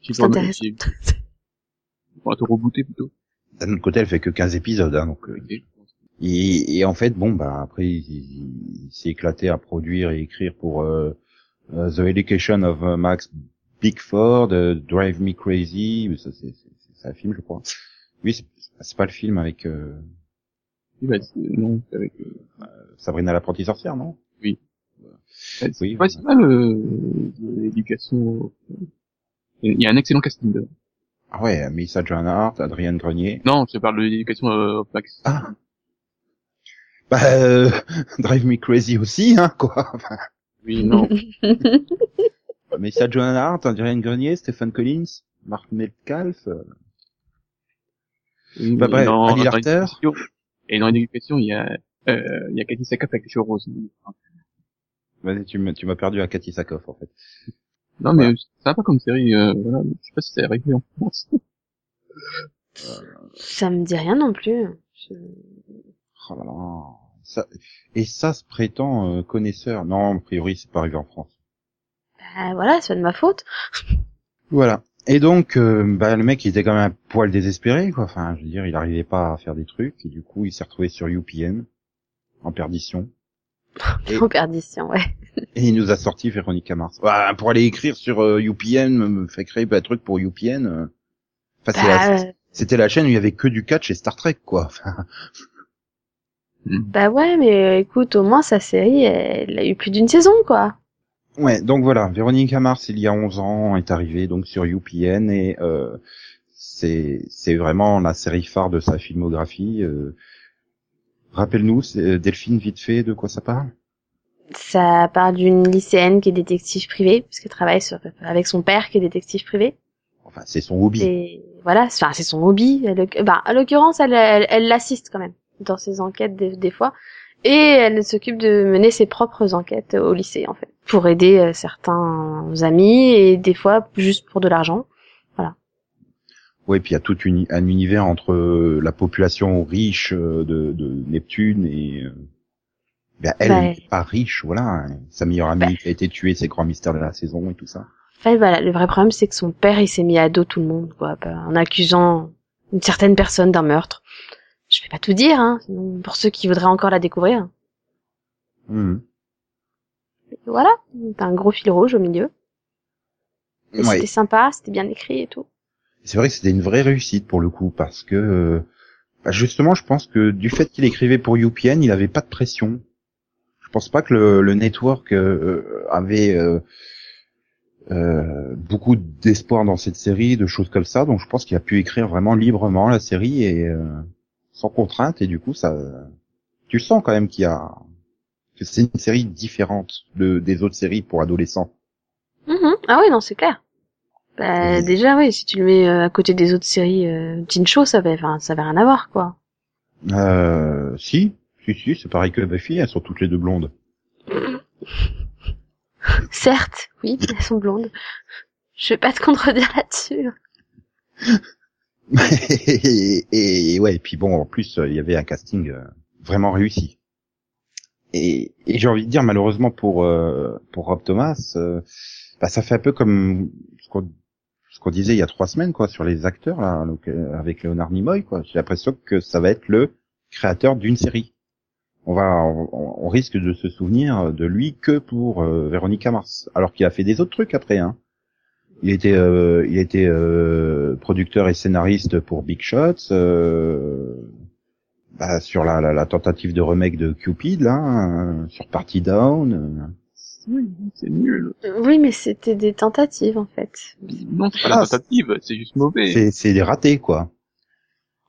j'ai
C'est
pas-
intéressant.
Enfin, <laughs> auto-rebooté plutôt.
D'un autre côté, elle fait que 15 épisodes, hein, donc. euh, Et, et en fait, bon, bah après, il, il- il s'est éclaté à produire et écrire pour euh, euh, The Education of euh, Max Bickford, euh, Drive Me Crazy, mais ça c'est un film, je crois. Oui, c'est pas le film avec euh,
Oui, bah, non, c'est avec, euh,
Sabrina l'apprentie sorcière, non?
C'est
Oui,
pas si mal, l'éducation. Il y a un excellent casting. dedans.
Ah ouais, Melissa Joan Hart, Adrienne Grenier.
Non, je parle de l'éducation euh, Max.
Ah. Bah, euh, <laughs> Drive Me Crazy aussi, hein, quoi. Enfin,
Oui, non. <laughs>
Melissa Joan Hart, Adrienne Grenier, Stephen Collins, Mark Metcalf. euh, Bah,
mais
bref,
dans-
Ali Larter.
Et dans l'éducation, il y a, euh, il y a Cathy Sackhoff avec les cheveux roses.
Vas-y, tu m'as tu m'as perdu à Cathy Sakoff, en fait.
Non, mais c'est sympa comme série, euh, voilà. Je sais pas si c'est arrivé en France.
Ça me dit rien non plus. Je-
Oh là là. Ça, et ça se prétend euh, connaisseur. Non, a priori, c'est pas arrivé en France.
Bah voilà, c'est pas de ma faute. <laughs>
Voilà. Et donc, euh, bah, le mec, il était quand même un poil désespéré, quoi. Enfin, je veux dire, il arrivait pas à faire des trucs, et du coup, il s'est retrouvé sur UPN, en perdition. <laughs> Et-
En perdition, ouais. <laughs>
Et il nous a sorti Véronica Mars. Bah, pour aller écrire sur euh, UPN, me fait créer un truc pour UPN. euh. Enfin, la-
Bah,
c'était la chaîne où il y avait que du catch et Star Trek, quoi. Enfin,
bah ouais, mais euh, écoute, au moins sa série, elle a eu plus d'une saison, quoi.
Ouais, donc voilà, Véronica Mars, il y a 11 ans, est arrivée donc sur UPN et euh, c'est c'est vraiment la série phare de sa filmographie. euh. Rappelle-nous, euh, Delphine, vite fait, de quoi ça parle?
Ça part d'une lycéenne qui est détective privé, puisqu'elle travaille sur- avec son père qui est détective privé.
Enfin, c'est son hobby.
Et voilà, c'est- enfin, c'est son hobby. Elle, bah, à l'occurrence, elle, elle, elle l'assiste quand même dans ses enquêtes des, des fois. Et elle s'occupe de mener ses propres enquêtes au lycée, en fait, pour aider euh, certains amis et des fois juste pour de l'argent.
Ouais, puis il y a tout une- un univers entre euh, la population riche euh, de, de Neptune et ben, elle
Bah,
n'est pas riche, voilà. hein. Sa meilleure amie
Bah.
a été tuée, c'est le grand mystère de la saison et tout ça.
Fait, voilà, le vrai problème, c'est que son père, il s'est mis à dos tout le monde, quoi, bah, en accusant une certaine personne d'un meurtre. Je vais pas tout dire, hein, pour ceux qui voudraient encore la découvrir. Et voilà, t'as un gros fil rouge au milieu.
Ouais.
C'était sympa, c'était bien écrit et tout.
C'est vrai que c'était une vraie réussite pour le coup parce que euh, bah, justement, je pense que du fait qu'il écrivait pour UPN, il avait pas de pression. Je pense pas que le, le network euh, avait euh, euh, beaucoup d'espoir dans cette série, de choses comme ça. Donc, je pense qu'il a pu écrire vraiment librement la série et euh, sans contrainte. Et du coup, ça, tu sens quand même qu'il y a que c'est une série différente de des autres séries pour adolescents.
Mhm. Ah oui, non, c'est clair. Bah,
Oui.
déjà, oui, si tu le mets euh, à côté des autres séries euh, teen show, ça avait, enfin, ça avait rien à voir, quoi.
Euh, si, si, si, c'est pareil que Buffy, elles sont toutes les deux blondes. <laughs>
Certes, oui, elles sont blondes. Je vais pas te contredire là-dessus. <laughs>
et, et, ouais, et puis bon, en plus, euh, il y avait un casting euh, vraiment réussi. Et, et j'ai envie de dire, malheureusement pour euh, pour Rob Thomas, bah, ça fait un peu comme ce qu'on qu'on disait il y a trois semaines, quoi, sur les acteurs là, euh, avec Leonard Nimoy, quoi. J'ai l'impression que ça va être le créateur d'une série. On va, on, on risque de se souvenir de lui que pour euh, Véronica Mars, alors qu'il a fait des autres trucs après, hein. Il était, euh, il était euh, producteur et scénariste pour Big Shots, euh, bah, sur la, la, la tentative de remake de Cupid, là, euh, sur Party Down. euh.
Oui, c'est nul.
Oui, mais c'était des tentatives en fait.
Non, c'est pas
Ah,
la tentative, c'est juste mauvais.
C'est, c'est des ratés, quoi.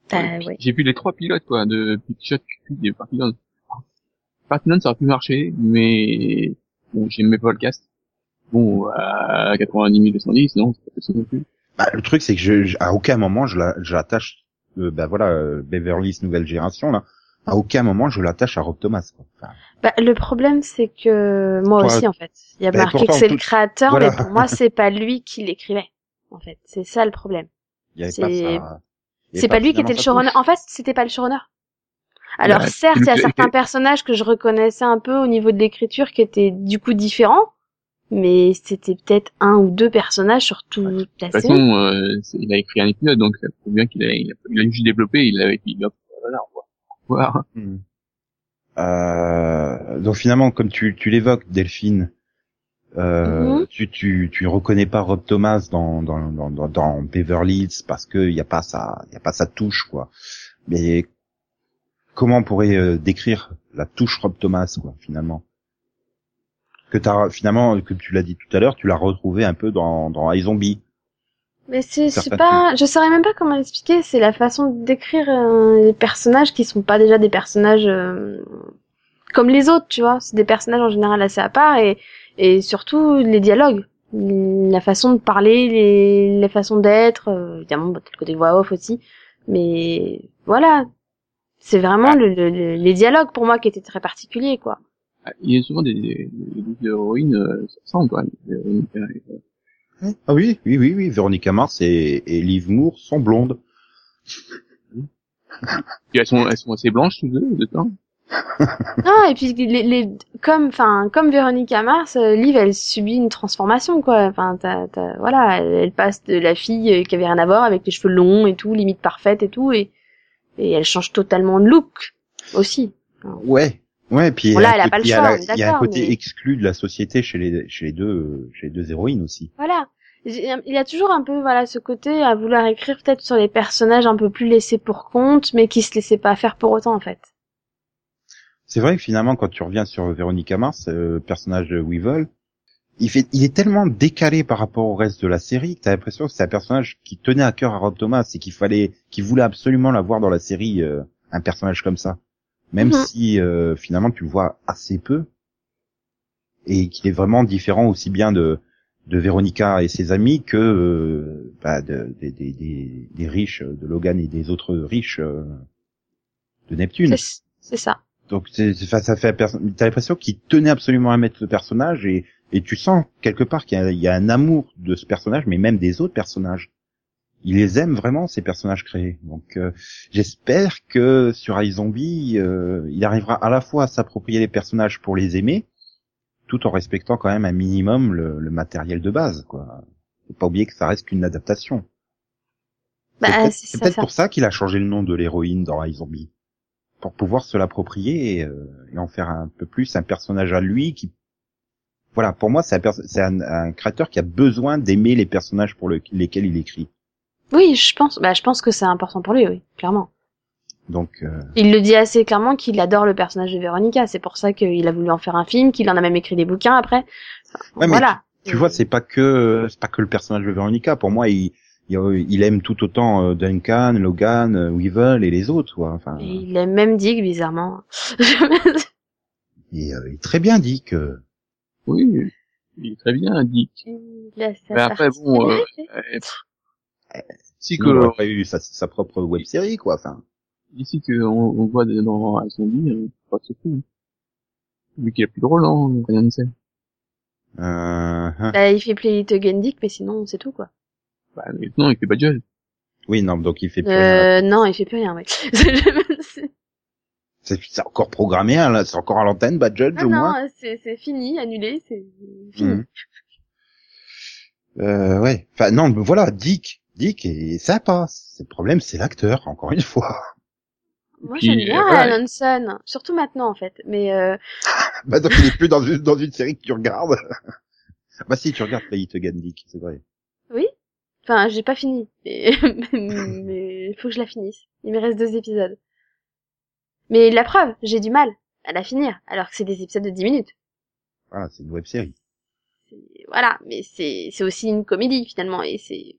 Bah,
Ouais. J'ai vu les trois pilotes, quoi, de Big Shot, Cupid et Party Down. Party Down, ça aurait pu marcher, mais bon, j'aimais pas le cast. Bon, à 90 210, non, c'est pas possible non plus.
Bah, le truc, c'est que je, je- à aucun moment je la- je l'attache, euh, bah voilà, euh, Beverly Hills nouvelle génération là. À aucun moment je l'attache à Rob Thomas. Quoi. Enfin,
Bah, le problème, c'est que moi
Toi-
aussi, en fait, il y a
Bah,
marqué
pourtant,
que c'est
tout-
le créateur,
voilà.
mais pour moi, <laughs> c'est pas lui qui l'écrivait. En fait, c'est ça le problème.
il y avait
C'est-
pas
C'est pas lui qui était le showrunner. En fait, c'était pas le showrunner. Alors
Bah,
certes, il y a certains personnages que je reconnaissais un peu au niveau de l'écriture qui étaient du coup différents, mais c'était peut-être un ou deux personnages sur toute la
De toute
série.
façon, euh, il a écrit un épisode, donc ça prouve bien qu'il a, il a, il a juste développé, il l'avait dit, hop, voilà, au revoir. Au revoir.
Hmm. Euh, donc finalement, comme tu, tu l'évoques, Delphine, euh,
Mhm.
tu, tu, tu reconnais pas Rob Thomas dans, dans, dans, dans, dans Beverly Hills parce que y a pas sa, y a pas sa touche, quoi. Mais comment on pourrait euh, décrire la touche Rob Thomas, quoi, finalement? Que t'as, finalement, que tu l'as dit tout à l'heure, tu l'as retrouvé un peu dans, dans iZombie.
Mais c'est pas, je saurais même pas comment l'expliquer. C'est la façon de décrire euh, les personnages qui sont pas déjà des personnages euh, comme les autres, tu vois. C'est des personnages en général assez à part et et surtout les dialogues, la façon de parler, les les façons d'être. euh, évidemment, bah, le côté voix off aussi, mais voilà. C'est vraiment le, le- le- les dialogues pour moi qui étaient très particuliers, quoi.
Ah, Il y a souvent des, des, des héroïnes, euh, ça euh,
Ah oui, oui, oui, oui. Véronica Mars et, et Liv Moore sont blondes.
Elles sont, elles sont assez blanches, toutes deux, de temps. <laughs>
Non, et puis les, les comme enfin comme Véronica Mars, euh, Liv elle subit une transformation quoi. Enfin t'as, t'as- voilà, elle, elle passe de la fille euh, qui avait rien à voir avec les cheveux longs et tout, limite parfaite et tout, et et elle change totalement de look aussi.
Ouais. Ouais, puis
Bon,
il y a
là,
un
elle a
côté-
pas le
il y a
choix,
la-
on est
il y a un côté
mais-
exclu de la société chez les chez les deux euh, chez les deux héroïnes aussi.
Voilà. Il y a toujours un peu voilà ce côté à vouloir écrire peut-être sur les personnages un peu plus laissés pour compte, mais qui se laissaient pas faire pour autant en fait.
C'est vrai que finalement quand tu reviens sur Véronica Mars, euh, personnage de Weevil, il fait il est tellement décalé par rapport au reste de la série que t'as l'impression que c'est un personnage qui tenait à cœur à Rob Thomas et qu'il fallait qu'il voulait absolument l'avoir dans la série euh, un personnage comme ça. Même
Mhm.
si euh, finalement tu le vois assez peu et qu'il est vraiment différent aussi bien de de Véronica et ses amis que euh, bah, de- des, des, des, des riches de Logan et des autres riches euh, de Neptune.
C'est ça.
Donc c'est, ça, fait t'as l'impression qu'il tenait absolument à mettre ce personnage et, et tu sens quelque part qu'il y y a un amour de ce personnage, mais même des autres personnages. Il les aime vraiment ces personnages créés. Donc euh, j'espère que sur iZombie, euh, il arrivera à la fois à s'approprier les personnages pour les aimer, tout en respectant quand même un minimum le, le matériel de base. Quoi. Faut pas oublier que ça reste qu'une adaptation.
Bah,
c'est peut-être, pour ça qu'il a changé le nom de l'héroïne dans iZombie. Pour pouvoir se l'approprier et, euh, et en faire un peu plus un personnage à lui qui... Voilà, pour moi, c'est un, perso- c'est un, un créateur qui a besoin d'aimer les personnages pour le- lesquels il écrit.
Oui, je pense. Bah, je pense que c'est important pour lui, oui, clairement.
Donc, euh,
Il le dit assez clairement qu'il adore le personnage de Véronica. C'est pour ça qu'il a voulu en faire un film, qu'il en a même écrit des bouquins après. Enfin,
Ouais, mais
voilà.
tu vois, c'est pas que c'est pas que le personnage de Veronica. Pour moi, il, il, il aime tout autant euh, Duncan, Logan, euh, Weevil et les autres. Quoi. Enfin,
Et il a même dit que bizarrement. <laughs>
et, euh, il est très bien dit que
Oui, il est très bien, Dick.
il
Mais après, bon, euh, euh, si que,
aurait eu sa, sa propre web série, quoi. Enfin,
ici que on, on voit dans zombie, euh, pas de soucis. Vu qu'il a plus de rôle, hein, rien ne sait.
euh, hein.
Bah, il fait Play It Again Dick, mais sinon c'est tout quoi.
Bah, maintenant, il fait pas de
oui, non, donc il fait plus rien.
Euh, non, il fait plus rien, ouais. <laughs>
C'est c'est encore programmé, hein, là, c'est encore à l'antenne, Bad Judge
ah
au moins.
non, c'est c'est fini, annulé, c'est fini.
Mhm. Euh, ouais. Enfin non, mais voilà, Dick, Dick et ça passe. Le problème, c'est l'acteur, encore une fois.
Moi j'aime
euh,
bien
voilà.
Alan Hanson, surtout maintenant en fait. Mais euh, <laughs>
bah donc il est plus dans une dans une série que tu regardes. <laughs> bah si, tu regardes Play It Again, Dick, c'est vrai.
Enfin, j'ai pas fini, mais <laughs> mais il faut que je la finisse. Il me reste deux épisodes. Mais la preuve, j'ai du mal à la finir, alors que c'est des épisodes de 10 minutes.
Voilà, c'est une web série.
Voilà, mais c'est c'est aussi une comédie finalement, et c'est...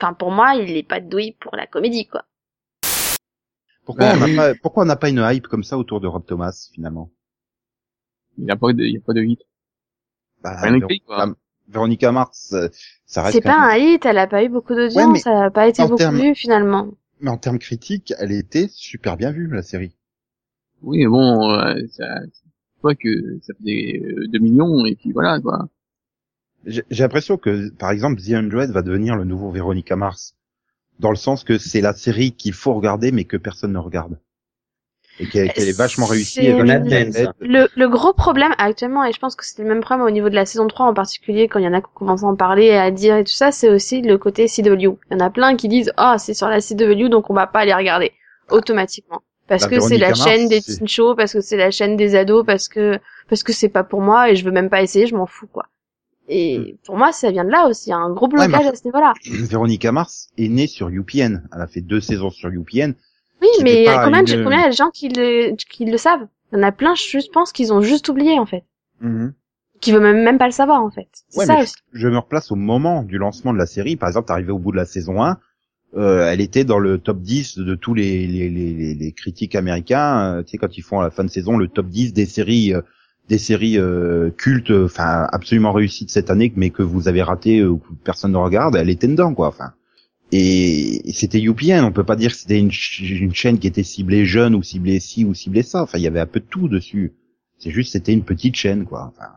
Enfin, pour moi, il est pas doué pour la comédie, quoi.
Pourquoi
Bah,
on n'a
oui.
pas, pourquoi on n'a pas une hype comme ça autour de Rob Thomas finalement?
Il y a pas de, il y a pas de hit.
bah,
quoi.
Véronica Mars, euh, ça reste
C'est pas un hit, elle a pas eu beaucoup d'audience,
Ouais, mais
elle a pas été beaucoup finalement.
Mais en termes critiques, elle était super bien vue la série.
Oui, mais bon, euh, ça, tu vois que ça faisait euh, 2 millions et puis voilà, quoi.
J'ai l'impression que, par exemple, The Hundred va devenir le nouveau Véronica Mars, dans le sens que c'est la série qu'il faut regarder mais que personne ne regarde. Et qu'elle est vachement réussie. Faite.
Le, le gros problème actuellement, et je pense que c'est le même problème au niveau de la saison 3 en particulier, quand il y en a qui commencent à en parler et à dire et tout ça, c'est aussi le côté CW. Il y en a plein qui disent, ah, c'est sur la CW, donc on va pas aller regarder. Automatiquement. Parce
Bah,
que c'est la
Mars,
chaîne des teen shows, parce que c'est la chaîne des ados, parce que, parce que c'est pas pour moi et je veux même pas essayer, je m'en fous, quoi. Et pour moi, ça vient de là aussi. Il y a un gros blocage
Hmm.
à ce niveau-là. <clears throat>
Véronica Mars est née sur UPN. Elle a fait deux saisons sur UPN.
Oui, mais combien,
une-
combien il y a de gens qui le, qui le savent? Il y en a plein, je pense, qu'ils ont juste oublié, en fait. Qui veulent même, même pas le savoir, en fait.
Ouais,
ça
mais je me replace au moment du lancement de la série. Par exemple, arrivé au bout de la saison 1, euh, elle était dans le top 10 de tous les, les, les, les- les critiques américains. Euh, tu sais, quand ils font à la fin de saison le top 10 des séries, euh, des séries euh, cultes, euh, enfin absolument réussies de cette année, mais que vous avez raté ou que personne ne regarde, elle était dedans, quoi. Enfin. Et, et c'était UPN. On peut pas dire que c'était une, ch- une chaîne qui était ciblée jeune ou ciblée ci ou ciblée ça. Enfin, il y avait un peu de tout dessus. C'est juste, c'était une petite chaîne, quoi. Enfin,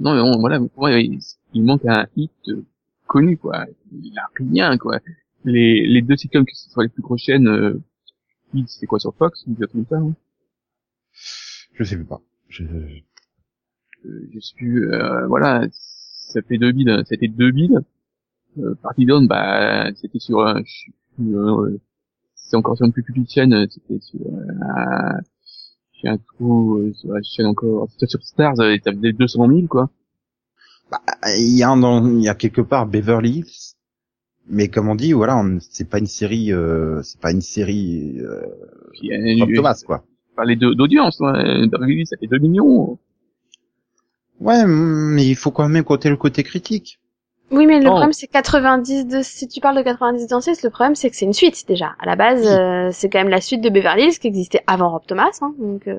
Non, mais bon, voilà, il, il manque un hit euh, connu, quoi. Il a rien, quoi. Les, les deux sitcoms qui sont les plus grosses chaînes, euh, hit, c'est quoi sur Fox, ou comme ça, hein?
Je sais pas. Je...
Euh, je sais plus, euh, voilà, ça fait deux bides, ça a été deux bides. Euh, Party Down, bah, c'était sur, euh, euh, c'est encore sur une plus petite chaîne, euh, c'était sur, euh, j'ai un trou, euh, sur la chaîne encore, c'était sur Stars, euh, ça faisait 200 000, quoi.
Bah, il y a un, il y a quelque part Beverly Hills, mais comme on dit, voilà, c'est pas une série, euh, c'est pas une série euh, Thomas, quoi.
Parler d'audience, ouais. Beverly Hills, ça fait 2 millions.
Ouais, mais il faut quand même compter le côté critique.
Oui, mais le
Oh.
problème c'est 90 de si tu parles de 90 dans 6, le problème c'est que c'est une suite déjà. À la base,
Oui.
euh, c'est quand même la suite de Beverly Hills qui existait avant Rob Thomas, hein, donc euh,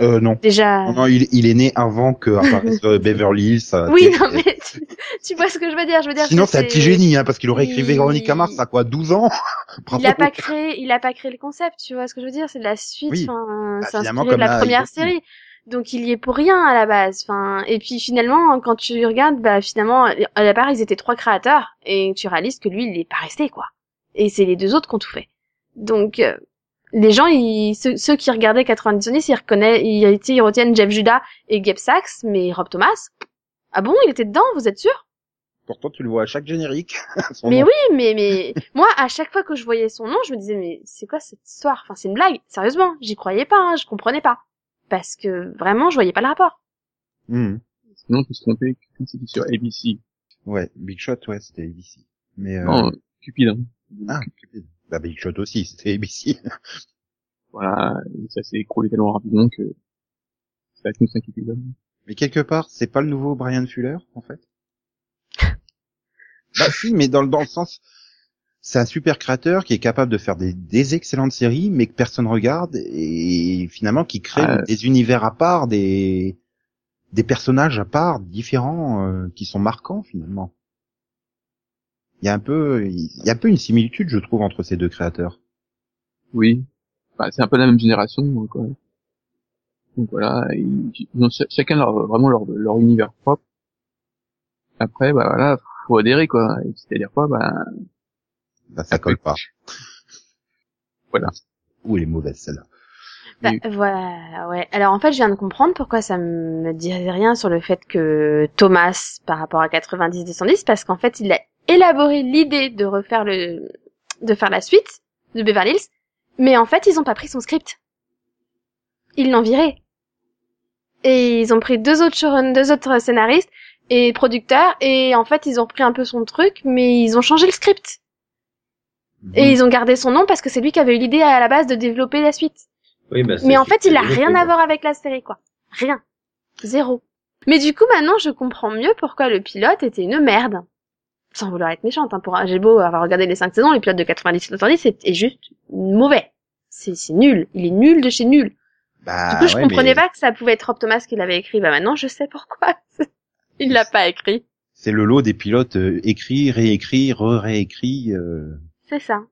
Euh, non.
déjà.
Non, non, il, il est né avant que apparaisse euh, <laughs> Beverly Hills. ça,
oui,
t'es-
non mais tu, tu vois ce que je veux dire. Je veux dire.
Sinon, c'est un petit génie, hein, parce qu'il aurait écrit
Il-
Véronica Mars à quoi, 12 ans. <laughs>
Il a pas créé, il a pas créé le concept. Tu vois ce que je veux dire C'est de la suite.
Oui.
Enfin,
Bah,
c'est inspiré de
comme
la
là,
première série. Donc il y est pour rien à la base. Enfin, et puis finalement, quand tu regardes, bah finalement, à la part ils étaient trois créateurs et tu réalises que lui, il est pas resté quoi. Et c'est les deux autres qui ont tout fait. Donc euh, les gens, ils, ceux, ceux qui regardaient 90 ils reconnaissent, ils, tu ils retiennent Jeff Judah et Gabe Sachs, mais Rob Thomas. Ah bon, il était dedans, vous êtes sûr?
Pourtant, tu le vois à chaque générique. <laughs> son
Mais
nom.
oui, mais mais <laughs> moi, à chaque fois que je voyais son nom, je me disais mais c'est quoi cette histoire? Enfin, c'est une blague. Sérieusement, j'y croyais pas, hein, je comprenais pas, parce que vraiment, je voyais pas le rapport.
Mhm.
Sinon, on peut se tromper, Cupid, c'était sur ABC.
Ouais, Big Shot, ouais, c'était ABC. Mais euh...
Non, Cupid, hein.
ah, Cupid. Bah, Big Shot aussi, <laughs> c'était ABC.
Voilà, ça s'est écroulé tellement rapidement que ça a tenu 5 épisodes.
Mais quelque part, c'est pas le nouveau Brian Fuller, en fait? bah si, mais dans, le- dans le sens, c'est un super créateur qui est capable de faire des, des excellentes séries, mais que personne regarde, et finalement qui crée
Ah.
des univers à part, des des personnages à part, différents, euh, qui sont marquants finalement. Il y a un peu, il y a un peu une similitude, je trouve, entre ces deux créateurs.
Oui. Bah, c'est un peu la même génération, donc, quoi. Donc voilà, ils, ils ont ch- chacun leur, vraiment leur, leur univers propre. Après, bah voilà, faut adhérer, quoi. C'est-à-dire quoi, bah,
Bah, ça colle pas.
Voilà.
Ou elle est mauvaise celle-là.
Bah,
Oui.
voilà, ouais. Alors en fait, je viens de comprendre pourquoi ça me disait rien sur le fait que Thomas, par rapport à 90 210, parce qu'en fait, il a élaboré l'idée de refaire le, de faire la suite de Beverly Hills, mais en fait, ils ont pas pris son script. Ils l'ont viré. Et ils ont pris deux autres showrun- deux autres scénaristes, et producteur et en fait ils ont repris un peu son truc mais ils ont changé le script et ils ont gardé son nom parce que c'est lui qui avait eu l'idée à la base de développer la suite.
Oui, bah,
Mais en fait, il a rien à voir avec la série, quoi. Rien. Zéro. Mais du coup, maintenant, je comprends mieux pourquoi le pilote était une merde. Sans vouloir être méchante, hein, pour un- j'ai beau avoir regardé les cinq saisons, le pilote de 90-90, c'est est juste mauvais. C'est c'est nul. Il est nul de chez nul.
Bah,
du coup, je
ouais,
comprenais
mais
pas que ça pouvait être Rob Thomas qui l'avait écrit. Bah maintenant, je sais pourquoi. <laughs> il l'a pas écrit.
C'est le lot des pilotes euh, écrits, réécrits, re-réécrits. euh.
C'est ça.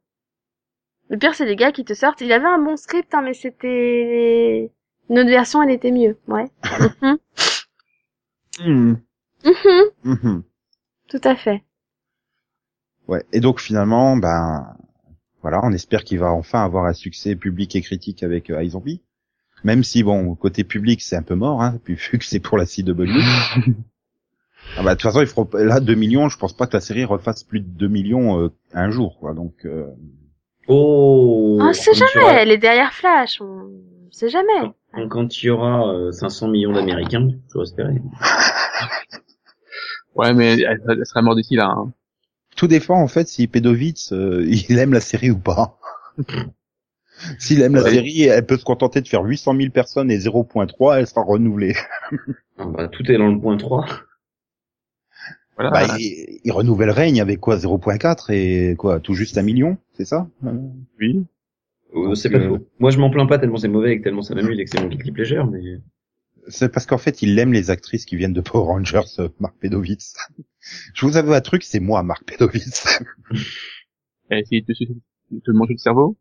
Le pire, c'est les gars qui te sortent. Il avait un bon script, hein, mais c'était... Notre version, elle était mieux. Ouais. <laughs>
Hmm.
Mhm.
Mhm.
Tout à fait.
Ouais. Et donc finalement, ben voilà, on espère qu'il va enfin avoir un succès public et critique avec euh, iZombie. Même si bon, côté public, c'est un peu mort, hein, puis <laughs> vu que c'est pour la CW. <laughs> ah bah de toute façon, il feront là 2 millions. Je pense pas que la série refasse plus de 2 millions euh, un jour, quoi. Donc euh,
Oh.
On sait
il y
jamais.
aura-
Elle est derrière Flash. On sait jamais.
quand- Quand il y aura euh, 500 millions d'Américains, je espérer. <laughs>
Ouais, mais elle, elle sera morte d'ici là. Hein.
Tout dépend en fait si Pedovitz euh, <laughs> il aime la série ou pas. <laughs> S'il aime la série, elle peut se contenter de faire 800 000 personnes et 0.3, elle sera renouvelée. <laughs>
Ah, bah, tout est dans le point 3.
Voilà.
Bah, il, il renouvelle règne avec quoi 0.4 et quoi tout juste un million, c'est ça?
Oui.
Euh, c'est pas
euh,
faux. Moi, je m'en plains pas tellement c'est mauvais et que tellement ça m'amuse et que c'est mon guilty pleasure, mais
C'est parce qu'en fait, il aime les actrices qui viennent de Power Rangers, euh, Marc Pedovitz. <laughs> Je vous avoue un truc, c'est moi, Marc Pedovitz.
Elle a <laughs> essayé de te, de te manger le cerveau?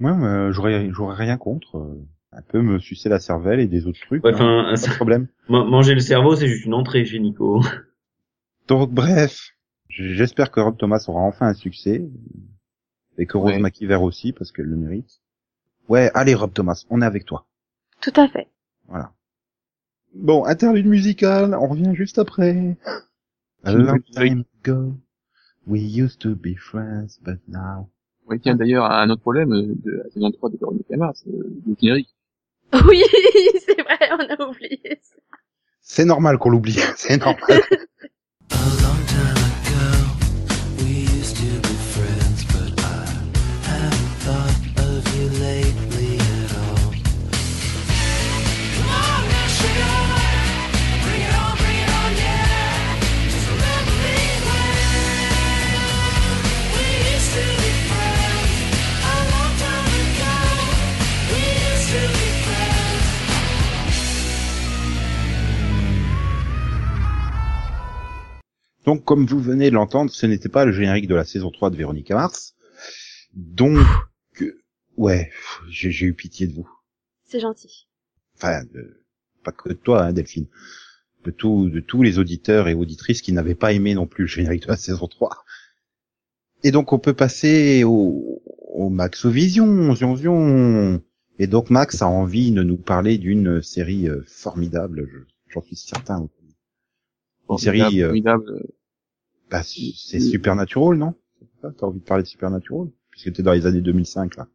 Moi, euh, j'aurais, j'aurais rien contre. euh, un peu me sucer la cervelle et des autres trucs.
Ouais,
hein,
enfin,
pas
ça-
de problème.
ma- manger le cerveau, c'est juste une entrée chez Nico. <laughs>
Donc bref, j'espère que Rob Thomas aura enfin un succès et que Rose
Ouais.
McIver aussi parce qu'elle le mérite. Ouais, allez Rob Thomas, on est avec toi.
Tout à fait.
Voilà. Bon, interlude musical, on revient juste après. A long time ago, we used to be friends, but now.
Ouais, tiens, d'ailleurs, un autre problème euh, de la saison 3 de Veronica Mars, euh, le générique. <laughs>
Oui, c'est vrai, on a oublié ça.
C'est normal qu'on l'oublie, <laughs> c'est normal. <laughs> Donc, comme vous venez de l'entendre, ce n'était pas le générique de la saison 3 de Véronica Mars. Donc, ouais, j'ai eu pitié de vous.
C'est gentil.
Enfin, de- pas que de toi, hein, Delphine. De, tout, de tous les auditeurs et auditrices qui n'avaient pas aimé non plus le générique de la saison 3. Et donc, on peut passer au, au Max Vision, Zion Zion. Et donc, Max a envie de nous parler d'une série euh, formidable, je- j'en suis certain. Une série, euh,
formidable, euh,
Bah, c'est Supernatural, non? T'as envie de parler de Supernatural? Puisque t'es dans les années 2005, là.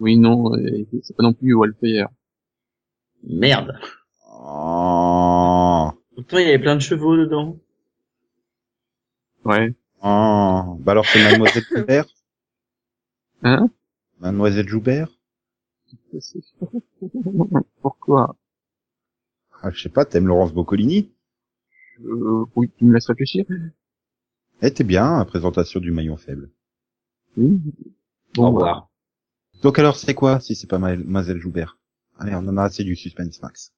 Oui, non, euh, c'est pas non plus Wildfire.
Merde.
Oh,
Pourtant, il y avait plein de chevaux dedans.
Ouais.
oh. Bah alors c'est Mademoiselle <laughs> Joubert?
Hein?
Mademoiselle Joubert?
Pourquoi
ah, Je sais pas, t'aimes Laurence Boccolini?
Euh, Oui, tu me laisses réfléchir.
Eh, t'es bien, la présentation du maillon faible.
Oui.
Au
Bon,
revoir.
Donc alors, c'est quoi, si c'est pas Ma- Mademoiselle Joubert? Allez, on en a assez du suspense, Max.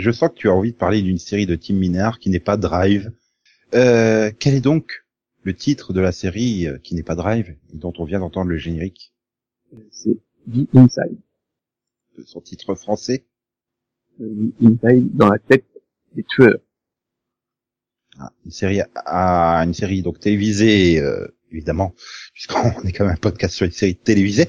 Je sens que tu as envie de parler d'une série de Tim Minard qui n'est pas Drive. Euh, quel est donc le titre de la série euh, qui n'est pas Drive et dont on vient d'entendre le générique?
C'est The Inside.
de son titre français?
Euh, The Inside dans la tête des tueurs.
Ah, une série à une série donc télévisée euh, évidemment <laughs> puisqu'on est quand même un podcast sur une série télévisée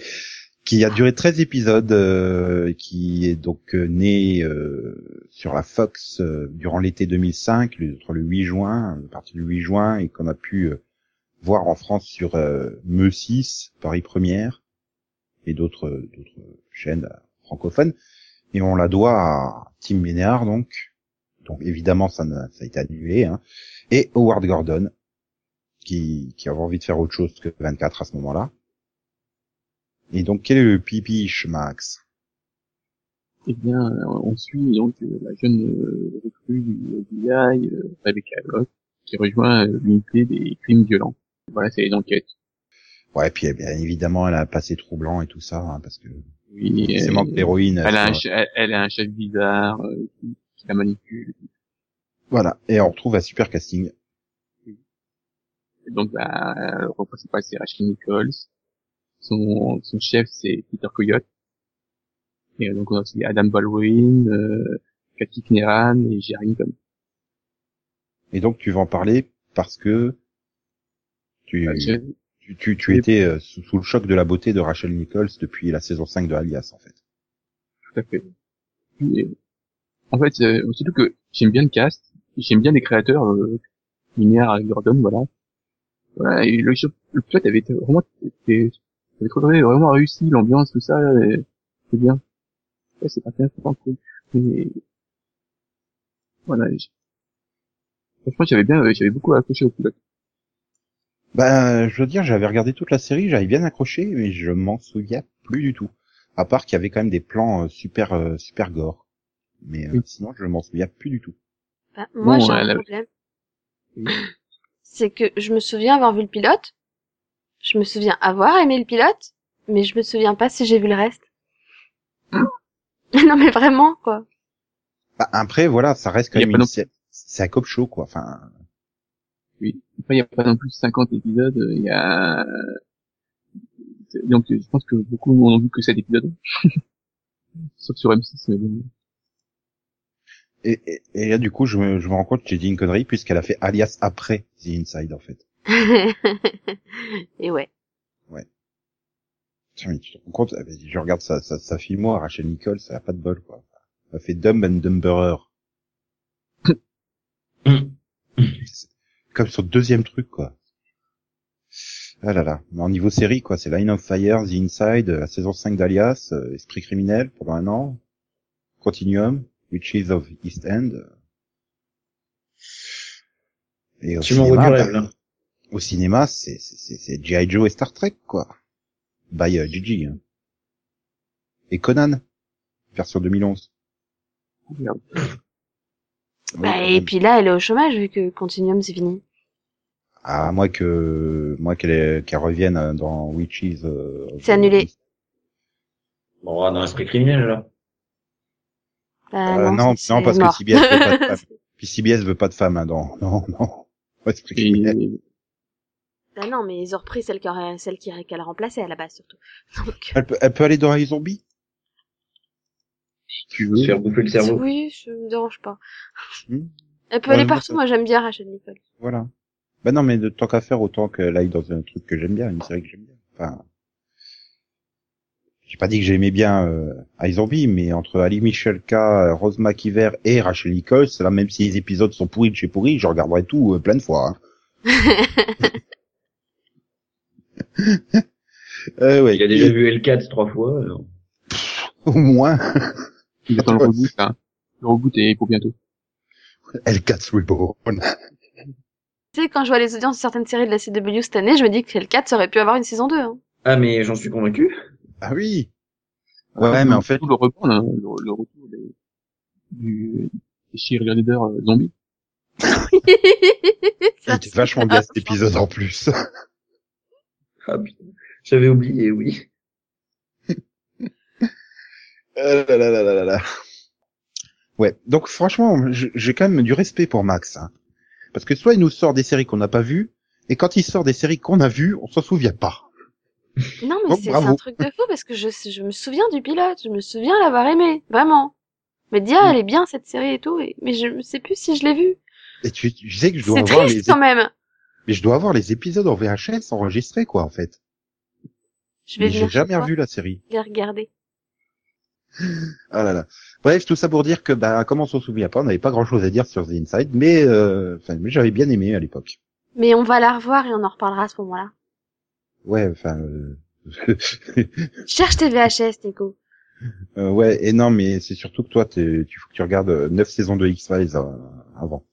qui a duré 13 épisodes euh, qui est donc euh, né euh, sur la Fox euh, durant l'été 2005 le- entre le 8 juin à partir du 8 juin et qu'on a pu voir en France sur euh, Me6 Paris Première et d'autres d'autres chaînes francophones. Et on la doit à Tim Ménard donc. Donc évidemment ça, ne- ça a été annulé hein. Et Howard Gordon, qui, qui avait envie de faire autre chose que 24 à ce moment-là. Et donc, quel est le pipiche, Max?
Eh bien, euh, on suit donc euh, la jeune euh, recrue du FBI, Rebecca Locke, qui rejoint l'unité des crimes violents. Voilà, c'est les enquêtes.
Ouais, puis eh bien évidemment, elle a un passé troublant et tout ça, hein, parce que
Oui,
c'est manque d'héroïne.
Elle a, un, elle, a un chef bizarre euh, qui, qui la manipule.
Voilà, et on retrouve un super casting.
Et donc, bah, le rôle principal, c'est Rachel Nichols. Son, son chef, c'est Peter Coyote. Et euh, donc, on a aussi Adam Baldwin, euh, Cathy Kneran et Jerry Lincoln.
Et donc, tu vas en parler parce que tu, tu, tu, tu étais euh, sous, sous le choc de la beauté de Rachel Nichols depuis la saison 5 de Alias, en fait.
tout à fait. Et, en fait, euh, surtout que j'aime bien le cast, j'aime bien les créateurs, euh, Linear et Gordon, voilà. Voilà, et le, le plot avait été vraiment, était, avait trouvé vraiment réussi, l'ambiance, tout ça, c'est bien. Ouais, c'est pas bien, c'est pas cool. Mais, voilà, franchement, j'avais bien, j'avais beaucoup accroché au pilote.
Ben, je veux dire, j'avais regardé toute la série, j'avais bien accroché, mais je m'en souviens plus du tout. À part qu'il y avait quand même des plans euh, super euh, super gore. Mais euh,
Oui.
sinon, je m'en souviens plus du tout.
Bah, moi,
Bon,
j'ai un problème.
Oui.
C'est que je me souviens avoir vu le pilote. Je me souviens avoir aimé le pilote, mais je me souviens pas si j'ai vu le reste. <laughs> non, mais vraiment, quoi.
Bah, après, voilà, ça reste quand
y
même une c'est un cop show, quoi. Enfin,
Oui. Après, il n'y a pas non plus 50 épisodes, il y a, donc, je pense que beaucoup n'ont vu que 7 épisodes. <laughs> Sauf sur M6, mais bon.
et, et, et là, du coup, je me, je me rends compte que j'ai dit une connerie puisqu'elle a fait Alias après The Inside, en fait.
Et ouais.
Tiens, mais tu te rends compte, ben, je regarde sa, sa, sa fille moi, Rachel Nichols, ça a pas de bol, quoi. Elle a fait Dumb and Dumberer. Comme son deuxième truc, quoi. Ah là là. Mais en niveau série, quoi, c'est Line of Fire, The Inside, la saison 5 d'Alias, euh, Esprit criminel pendant un an, Continuum, Witches of East End. Et au
Tu du
bah,
rêve, là.
Au cinéma, c'est c'est c'est- c'est G.I. Joe et Star Trek, quoi. By euh, Gigi. hein. Et Conan, version 2011.
Merde.
Oui,
Bah, et puis là, elle est au chômage vu que Continuum c'est fini.
À moins que moi qu'elle est- qu'elle revienne euh, dans Witches. euh,
C'est annulé.
Bon, on va dans l'esprit criminel, là.
Bah,
Euh, non,
c'est-
non,
c'est
parce
mort.
que CBS veut pas de <laughs> femme. Puis CBS veut pas de femme, hein, non, non, non. Esprit criminel.
Bah non, mais ils ont repris celle qui aurait- celle qui qu'elle a remplacée à la base surtout. <laughs> Donc,
Elle peut, elle peut aller dans les zombies
si tu
Se
veux,
faire bouffer le cerveau.
oui, ça me dérange pas.
Hmm.
Elle peut
Ouais,
aller partout. Moi, j'aime bien Rachel Nicole.
Voilà. Bah non, mais de tant qu'à faire, autant qu'elle aille dans un truc que j'aime bien, une série que j'aime bien. Enfin, j'ai pas dit que j'aimais bien euh, iZombie, mais entre Ali Michelka, Rose McIver et Rachel Nichols, là, même si les épisodes sont pourris de chez pourris, je regarderai tout euh, plein de fois. Hein. <laughs> Euh, ouais.
Il a déjà vu L4 trois fois. alors.
Au moins,
il attend le reboot, là. Le reboot est pour bientôt.
L4 Reborn.
tu sais, quand je vois les audiences de certaines séries de la CW cette année, je me dis que le 4 ça aurait pu avoir une saison 2. Hein.
Ah, mais j'en suis convaincu.
Ah oui. Ouais,
Ah,
mais en fait-
le reboot, hein, le, le retour des, du, des cheerleaders euh, zombies. <laughs>
Il était vachement bien cet épisode en plus.
Ah. J'avais oublié, oui.
Euh, <laughs> là, là, là, là, là, là. Ouais, donc franchement, j'ai quand même du respect pour Max. Hein. Parce que soit il nous sort des séries qu'on n'a pas vues, et quand il sort des séries qu'on a vues, on s'en souvient pas.
Non, mais c'est un truc de fou parce que je, je me souviens du pilote, je me souviens l'avoir aimé, vraiment. Me dire, elle est bien cette série et tout, et, mais je ne sais plus si je l'ai vue.
Et tu, tu sais que je dois
C'est
avoir les,
triste quand même.
Mais je dois avoir les épisodes en VHS enregistrés, quoi, en fait.
Je vais
j'ai jamais revu la série.
les regarder.
Ah là là. Bref, tout ça pour dire que, bah, comme on s'en souvient pas, on n'avait pas grand chose à dire sur The Inside, mais, euh, enfin, mais j'avais bien aimé à l'époque.
Mais on va la revoir et on en reparlera à ce moment-là.
Ouais, enfin, euh... <laughs>
Cherche tes VHS, Nico.
euh, ouais, et non, mais c'est surtout que toi, tu faut que tu regardes euh, neuf saisons de X-Files euh, avant.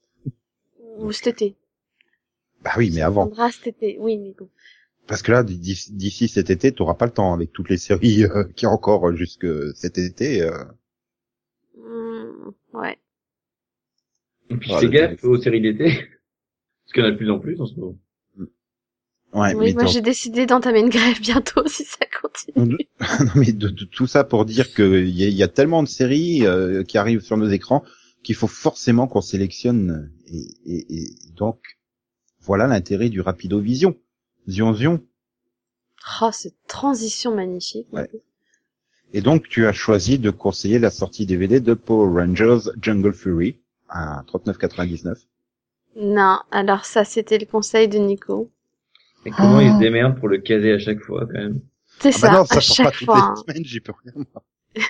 Ou cet été.
Bah oui, mais avant.
Cet été. Oui, Nico.
Parce que là, d'ici cet été, t'auras pas le temps avec toutes les séries euh, qui y a encore jusque cet été. euh.
Hmm, ouais.
Et puis
Ah,
fais gaffe aux séries d'été. <laughs> Parce qu'il y en a de plus en plus en ce moment.
Ouais,
oui,
mais
moi j'ai décidé d'entamer une grève bientôt <laughs> si ça continue. <laughs>
non, mais de, de tout ça pour dire que il y, y a tellement de séries euh, qui arrivent sur nos écrans qu'il faut forcément qu'on sélectionne. Et, et- et donc, voilà l'intérêt du Rapido Vision. Zion Zion.
Oh, cette transition magnifique.
Ouais. Et donc, tu as choisi de conseiller la sortie DVD de Power Rangers Jungle Fury à 39,99.
Non, alors ça c'était le conseil de Nico.
Et comment
Oh.
ils se démerdent pour le caser à chaque fois, quand même?
C'est
Ah bah
ça,
non, ça
à
sort
chaque
pas toutes
fois. hein.
les semaines, j'y peux rien. <laughs>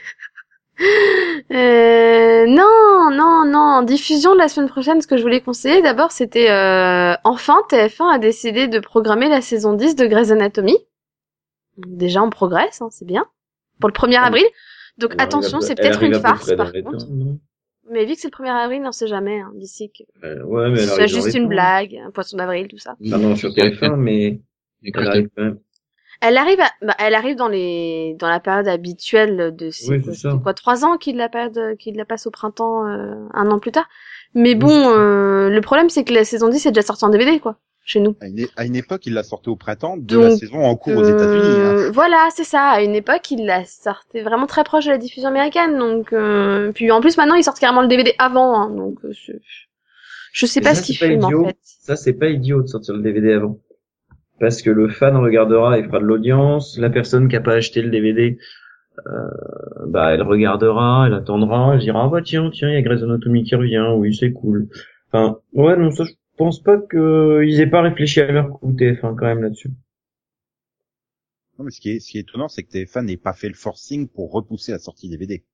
Euh, non, non, non. En diffusion de la semaine prochaine, ce que je voulais conseiller d'abord, c'était euh, enfin TF1 a décidé de programmer la saison 10 de Grey's Anatomy. Déjà, on progresse, hein, c'est bien. Pour le 1er avril. Donc
Elle
attention, c'est peut-être une farce par contre.
temps, non
Mais vu que c'est le 1er avril, on sait jamais hein, d'ici que
Euh, ouais, mais dans
juste une
temps.
blague, un poisson d'avril, tout ça.
Ah non, sur TF1, mais
Et
elle arrive quand même.
Elle arrive, à- bah, elle arrive dans les, dans la période habituelle de
Oui,
quoi, trois ans qu'il la période, qu'il la passe au printemps, euh, un an plus tard. Mais bon, euh, le problème c'est que la saison 10 est déjà sortie en DVD, quoi, chez nous.
À une, à une époque, il l'a sorti au printemps de la saison en cours aux États-Unis. hein.
Euh, Voilà, c'est ça. À une époque, il la sortait vraiment très proche de la diffusion américaine, donc, euh, puis en plus maintenant ils sortent carrément le DVD avant, hein, donc, euh, c'est- je sais
Mais
pas
ça,
ce
pas
filment en fait.
Ça, c'est pas idiot de sortir le DVD avant. Parce que le fan regardera et fera de l'audience. La personne qui a pas acheté le DVD, euh, bah, elle regardera, elle attendra, elle dira, ah bah tiens, tiens, il y a Grey's Anatomy qui revient, oui, c'est cool. Enfin, ouais, non, ça, je pense pas qu'ils aient pas réfléchi à leur coup TF1 quand même là-dessus.
Non, mais ce qui est, ce qui est étonnant, c'est que TF1 n'ait pas fait le forcing pour repousser la sortie DVD.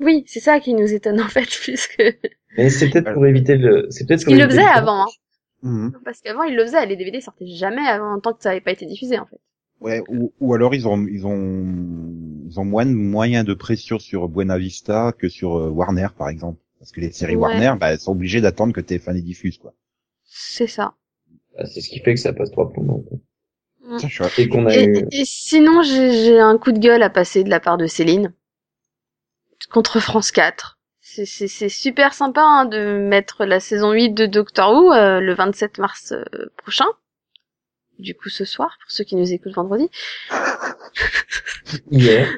Oui, c'est ça qui nous étonne en fait, <laughs> puisque
Mais c'est peut-être pour éviter le, c'est peut-être pour
il le faisait avant. Hein.
Mhm.
Parce qu'avant, ils le faisaient, les DVD sortaient jamais avant tant que ça n'avait pas été diffusé, en fait.
Ouais, ou, ou alors ils ont, ils ont, ils ont moins de moyens de pression sur Buena Vista que sur euh, Warner, par exemple. Parce que les séries
Ouais.
Warner, bah, elles sont obligées d'attendre que TF1 les diffuse, quoi.
C'est ça.
Bah, c'est ce qui fait que ça passe trois plombs.
Mm.
Suis-
Et qu'on a
Et,
eu,
et sinon, j'ai j'ai un coup de gueule à passer de la part de Céline contre France 4. C'est- super sympa hein, de mettre la saison 8 de Doctor Who euh, le 27 mars euh, prochain. Du coup, ce soir, pour ceux qui nous écoutent vendredi. <laughs>
hier,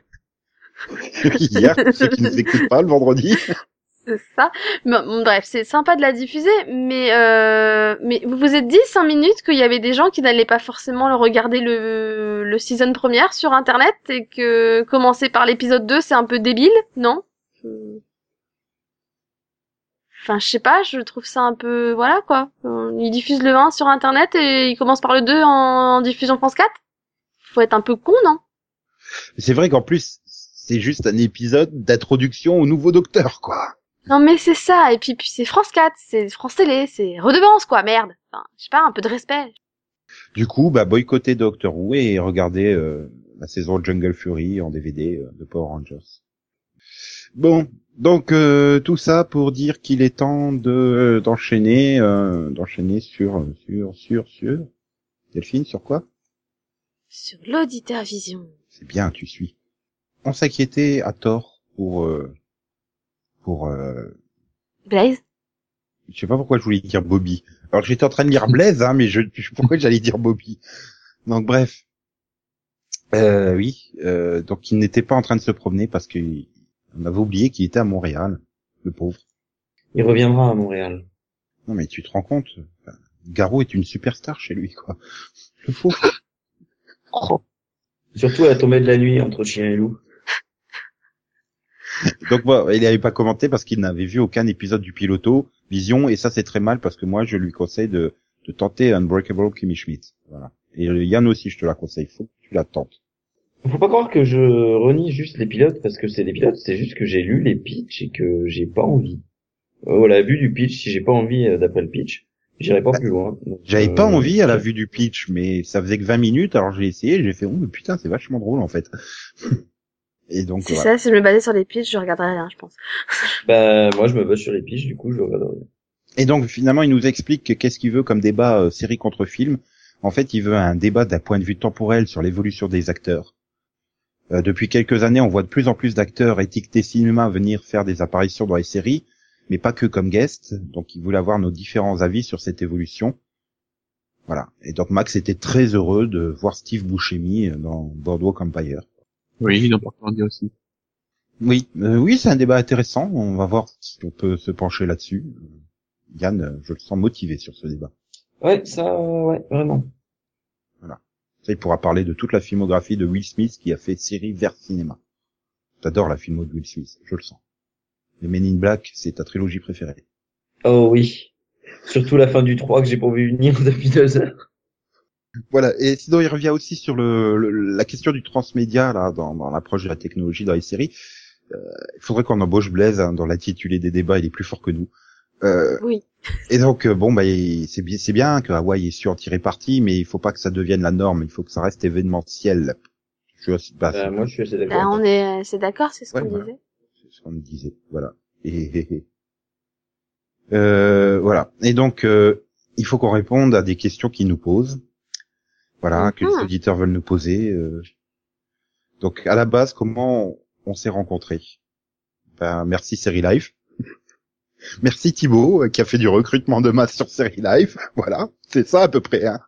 <laughs>
Hier, pour ceux qui nous écoutent pas le vendredi. <laughs>
C'est ça. Bon, bon, bref, c'est sympa de la diffuser, mais euh, mais vous vous êtes dit cinq minutes qu'il y avait des gens qui n'allaient pas forcément le regarder le le season première sur internet et que commencer par l'épisode 2 c'est un peu débile, non? Enfin, je sais pas, je trouve ça un peu voilà quoi. Ils diffusent le 1 sur internet et ils commencent par le 2 en, en diffusion France 4. Faut être un peu con, non?
C'est vrai qu'en plus, c'est juste un épisode d'introduction au nouveau docteur, quoi.
Non mais c'est ça, et puis, puis c'est France 4, c'est France Télé, c'est redevance quoi, merde. Enfin, je sais pas, un peu de respect.
Du coup, bah, boycotter Doctor Who et regarder euh, la saison Jungle Fury en DVD euh, de Power Rangers. Bon, donc euh, tout ça pour dire qu'il est temps de d'enchaîner, euh, d'enchaîner sur sur sur sur Delphine sur quoi?
Sur l'auditeur vision.
C'est bien, tu suis. On s'inquiétait à tort pour euh, pour euh,
Blaze
je sais pas pourquoi je voulais dire Bobby. Alors j'étais en train de lire <laughs> Blaise, hein, mais je, je- pourquoi j'allais dire Bobby? Donc bref, euh, oui, euh, donc il n'était pas en train de se promener parce qu'on avait oublié qu'il était à Montréal, le pauvre.
il reviendra à Montréal.
Non mais tu te rends compte, enfin, Garou est une superstar chez lui, quoi. Le pauvre. <laughs> Oh.
Surtout à la tombée de la nuit entre chien et loup.
Donc bon, il n'avait pas commenté parce qu'il n'avait vu aucun épisode du piloto Vision, et ça c'est très mal parce que moi je lui conseille de, de tenter Unbreakable Kimmy Schmidt. Voilà. Et euh, Yann aussi, je te la conseille, faut que tu la tentes.
Faut pas croire que je renie juste les pilotes parce que c'est des pilotes, c'est juste que j'ai lu les pitchs et que j'ai pas envie. Euh, Voilà, vu du pitch, si j'ai pas envie euh, d'après le pitch, j'irai pas plus loin.
J'avais
euh,
pas envie à la vue du pitch, mais ça faisait que 20 minutes, alors j'ai essayé, j'ai fait, oh mais putain, c'est vachement drôle en fait. <laughs> et donc
C'est
voilà.
ça, si je me basais sur les pitchs, je regarderais rien, je pense. <laughs>
Bah moi je me base sur les pitchs, du coup je regarde rien.
Et donc finalement, il nous explique que qu'est-ce qu'il veut comme débat euh, série contre film. En fait, il veut un débat d'un point de vue temporel sur l'évolution des acteurs. Euh, depuis quelques années, on voit de plus en plus d'acteurs étiquetés cinéma venir faire des apparitions dans les séries, mais pas que comme guests. Donc, il voulait avoir nos différents avis sur cette évolution. Voilà. Et donc, Max était très heureux de voir Steve Buscemi dans Boardwalk Empire.
Oui, dans Portlandia aussi.
Oui, euh, oui, c'est un débat intéressant. On va voir si on peut se pencher là-dessus. Yann, euh, je le sens motivé sur ce débat.
Ouais, ça, ouais, vraiment.
Ça, il pourra parler de toute la filmographie de Will Smith qui a fait série vers cinéma. J'adore la filmo de Will Smith, je le sens. Les Men in Black, c'est ta trilogie préférée.
Oh oui. Surtout la fin du 3 que j'ai pas vu venir <laughs> depuis deux heures.
Voilà, et sinon il revient aussi sur le, le- la question du transmédia là dans, dans l'approche de la technologie dans les séries. Euh, il faudrait qu'on embauche Blaise hein, dans l'intitulé des débats, il est plus fort que nous. Euh,
Oui.
et donc euh, bon bah c'est bien c'est bien que Hawaï ait su en tirer parti, mais il faut pas que ça devienne la norme, il faut que ça reste événementiel. Je suis bah,
Bah, moi je suis assez
Bah,
d'accord.
on est, c'est d'accord, c'est ce
Ouais,
qu'on
voilà.
disait.
C'est ce qu'on disait. Voilà. Et, euh, voilà. Et donc, euh, il faut qu'on réponde à des questions qu'ils nous posent. Voilà, que les auditeurs veulent nous poser. euh. Donc, à la base, comment on s'est rencontrés? Ben, Merci Série Life. Merci Thibaut, euh, qui a fait du recrutement de masse sur Série Life. <laughs> Voilà, c'est ça à peu près. Hein.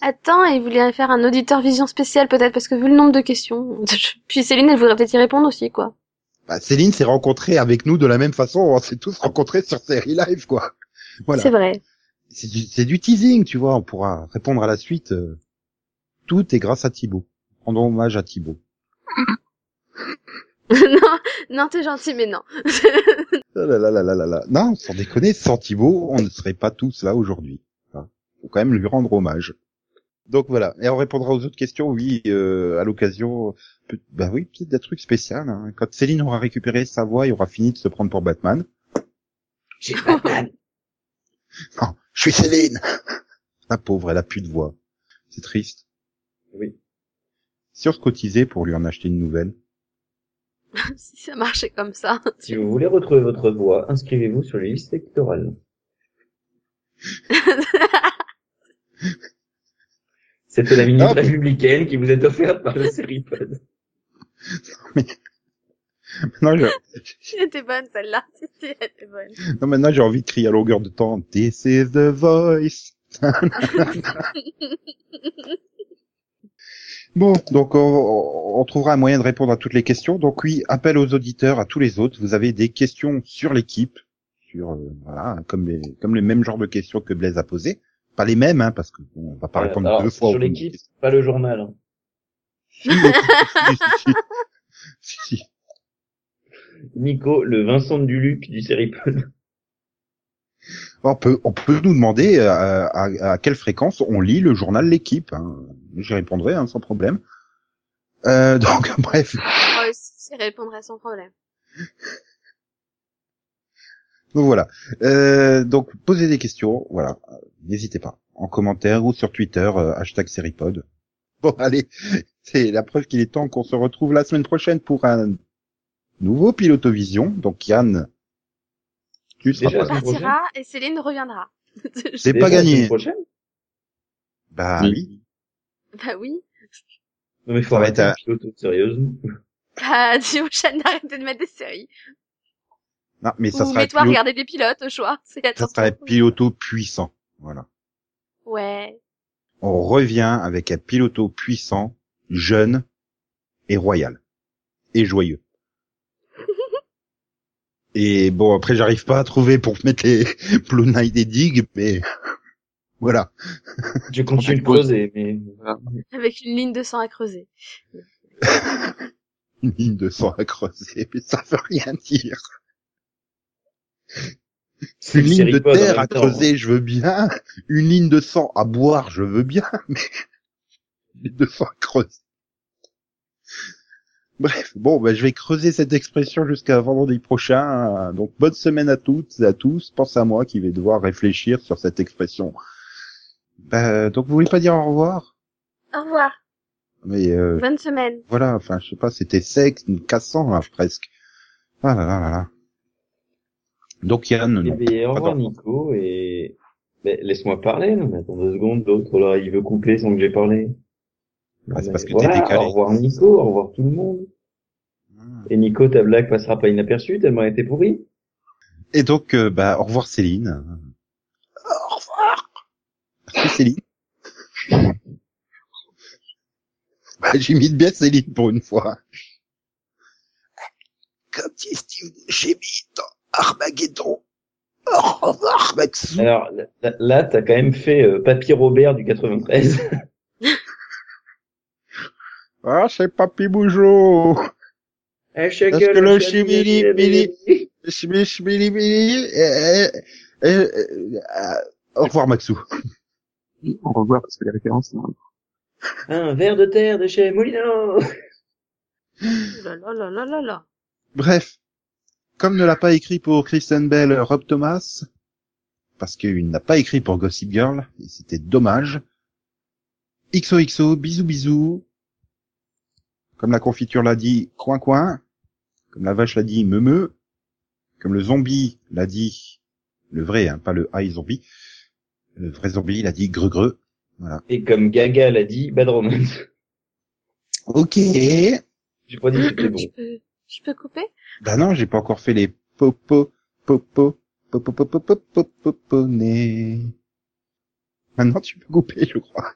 Attends, il voulait faire un auditeur vision spécial peut-être parce que vu le nombre de questions. <laughs> Puis Céline, elle voudrait peut-être y répondre aussi, quoi.
Bah, Céline s'est rencontrée avec nous de la même façon. On s'est tous rencontrés sur Série Live, quoi. Voilà.
C'est vrai.
c'est du, du teasing, tu vois, on pourra répondre à la suite. euh. Tout est grâce à Thibaut. Rendons hommage à Thibaut. <laughs>
non, non, t'es gentil, mais non.
Ah <laughs> là là là là là là. Non, sans déconner, sans Thibaut, on ne serait pas tous là aujourd'hui. Hein. Faut quand même lui rendre hommage. Donc voilà, et on répondra aux autres questions, oui, euh, à l'occasion, peut- bah oui, peut-être des trucs spéciaux. Hein. Quand Céline aura récupéré sa voix et aura fini de se prendre pour Batman.
J'ai Batman. <laughs>
Non, je suis Céline. La pauvre, elle a plus de voix. C'est triste.
Oui.
Si on se cotisait pour lui en acheter une nouvelle. <laughs>
si ça marchait comme ça.
Si vous voulez retrouver votre voix, inscrivez-vous sur les listes électorales. <laughs> C'était la minute républicaine qui vous est offerte par le Seripod.
Non, je-
Elle était bonne, celle-là. <laughs> Elle était bonne.
non, maintenant j'ai envie de crier à longueur de temps. This is the voice. Bon, donc on, on trouvera un moyen de répondre à toutes les questions. Donc oui, appel aux auditeurs, à tous les autres. Vous avez des questions sur l'équipe, sur euh, voilà, comme les comme les mêmes genres de questions que Blaise a posées. Pas les mêmes, hein, parce que bon, on va pas répondre
alors,
deux fois.
sur l'équipe, pas le journal. hein.
Si, si, si, si, si.
Nico, le Vincent Duluc du Seripod.
On peut, on peut nous demander euh, à, à- à quelle fréquence on lit le journal L'équipe. Hein. J'y répondrai hein, sans problème. Euh, <laughs> donc bref,
Moi aussi, je répondrai sans problème.
donc voilà. Euh, donc posez des questions, voilà. N'hésitez pas en commentaire ou sur Twitter euh, hashtag Seripod. Bon <laughs> allez, c'est la preuve qu'il est temps qu'on se retrouve la semaine prochaine pour un nouveau Pilotovision. Donc Yann, tu seras
Déjà,
pas
partira et Céline reviendra. <laughs>
C'est pas gagné.
prochaine?
Bah
Oui.
oui.
bah oui.
Non mais faut
va
arrêter pilote sérieusement.
Bah, <laughs> dis aux chaînes d'arrêter de mettre des séries.
Non, mais ça
Ou
sera,
mets-toi à
pilot-
regarder des pilotes au choix.
Ça sera un piloto puissant. Voilà.
Ouais.
on revient avec un piloto puissant, jeune et royal. Et joyeux. Et bon, après, j'arrive pas à trouver pour mettre les <laughs> Blue Knight et Dig, mais <laughs> voilà.
Je continue de creuser, mais
Voilà.
Avec une ligne de sang à creuser. <laughs>
Une ligne de sang à creuser, mais ça veut rien dire.
C'est
Une ligne de terre à
temps.
creuser, je veux bien. Une ligne de sang à boire, je veux bien, mais une ligne de sang à creuser. Bref, bon, bah, je vais creuser cette expression jusqu'à vendredi prochain. Donc, bonne semaine à toutes et à tous. Pensez à moi qui vais devoir réfléchir sur cette expression. Bah, donc, vous voulez pas dire au revoir?
Au revoir.
Mais euh,
Bonne semaine.
voilà, enfin, je sais pas, c'était sec, cassant, hein, presque. Ah là là là là. Donc, Yann,
Eh bien, au revoir. Nico et mais laisse-moi parler. Non, mais attends deux secondes. L'autre là, il veut couper sans que j'ai parlé.
Ah, c'est parce que
voilà,
t'es décalé.
Au revoir Nico, au revoir tout le monde. Et Nico, ta blague passera pas inaperçue tellement elle était pourrie.
Et donc, euh, bah, au revoir Céline. Au revoir. Merci Céline. <laughs> bah, j'imite bien Céline pour une fois. Comme dit Steve Buscemi dans Armageddon. Au revoir Maxou.
Alors là, là, t'as quand même fait euh, Papy Robert du 93. <laughs>
Ah, c'est Papy Bougeot.
Est-ce
que le chimili, mili, chimili, chimili, mili, eh, eh, ah, Au revoir Maxou.
Au revoir, parce que les références, hein,
Un verre de terre de chez Molino.
Là là là là là là.
Bref, comme ne l'a pas écrit pour Kristen Bell Rob Thomas, parce qu'il n'a pas écrit pour Gossip Girl, et c'était dommage. XOXO, bisous bisous. Comme la confiture l'a dit, coin coin. Comme la vache l'a dit, me me. Comme le zombie l'a dit, le vrai, hein, pas le high zombie. Le vrai zombie l'a dit greu greu. Voilà.
Et comme Gaga l'a dit, Bad Romance.
Ok.
J'ai pas dit que c'était bon.
Je peux, je peux couper
Bah non, j'ai pas encore fait les popo, popo, popo, popo, popo, popo, Maintenant tu peux couper, je crois.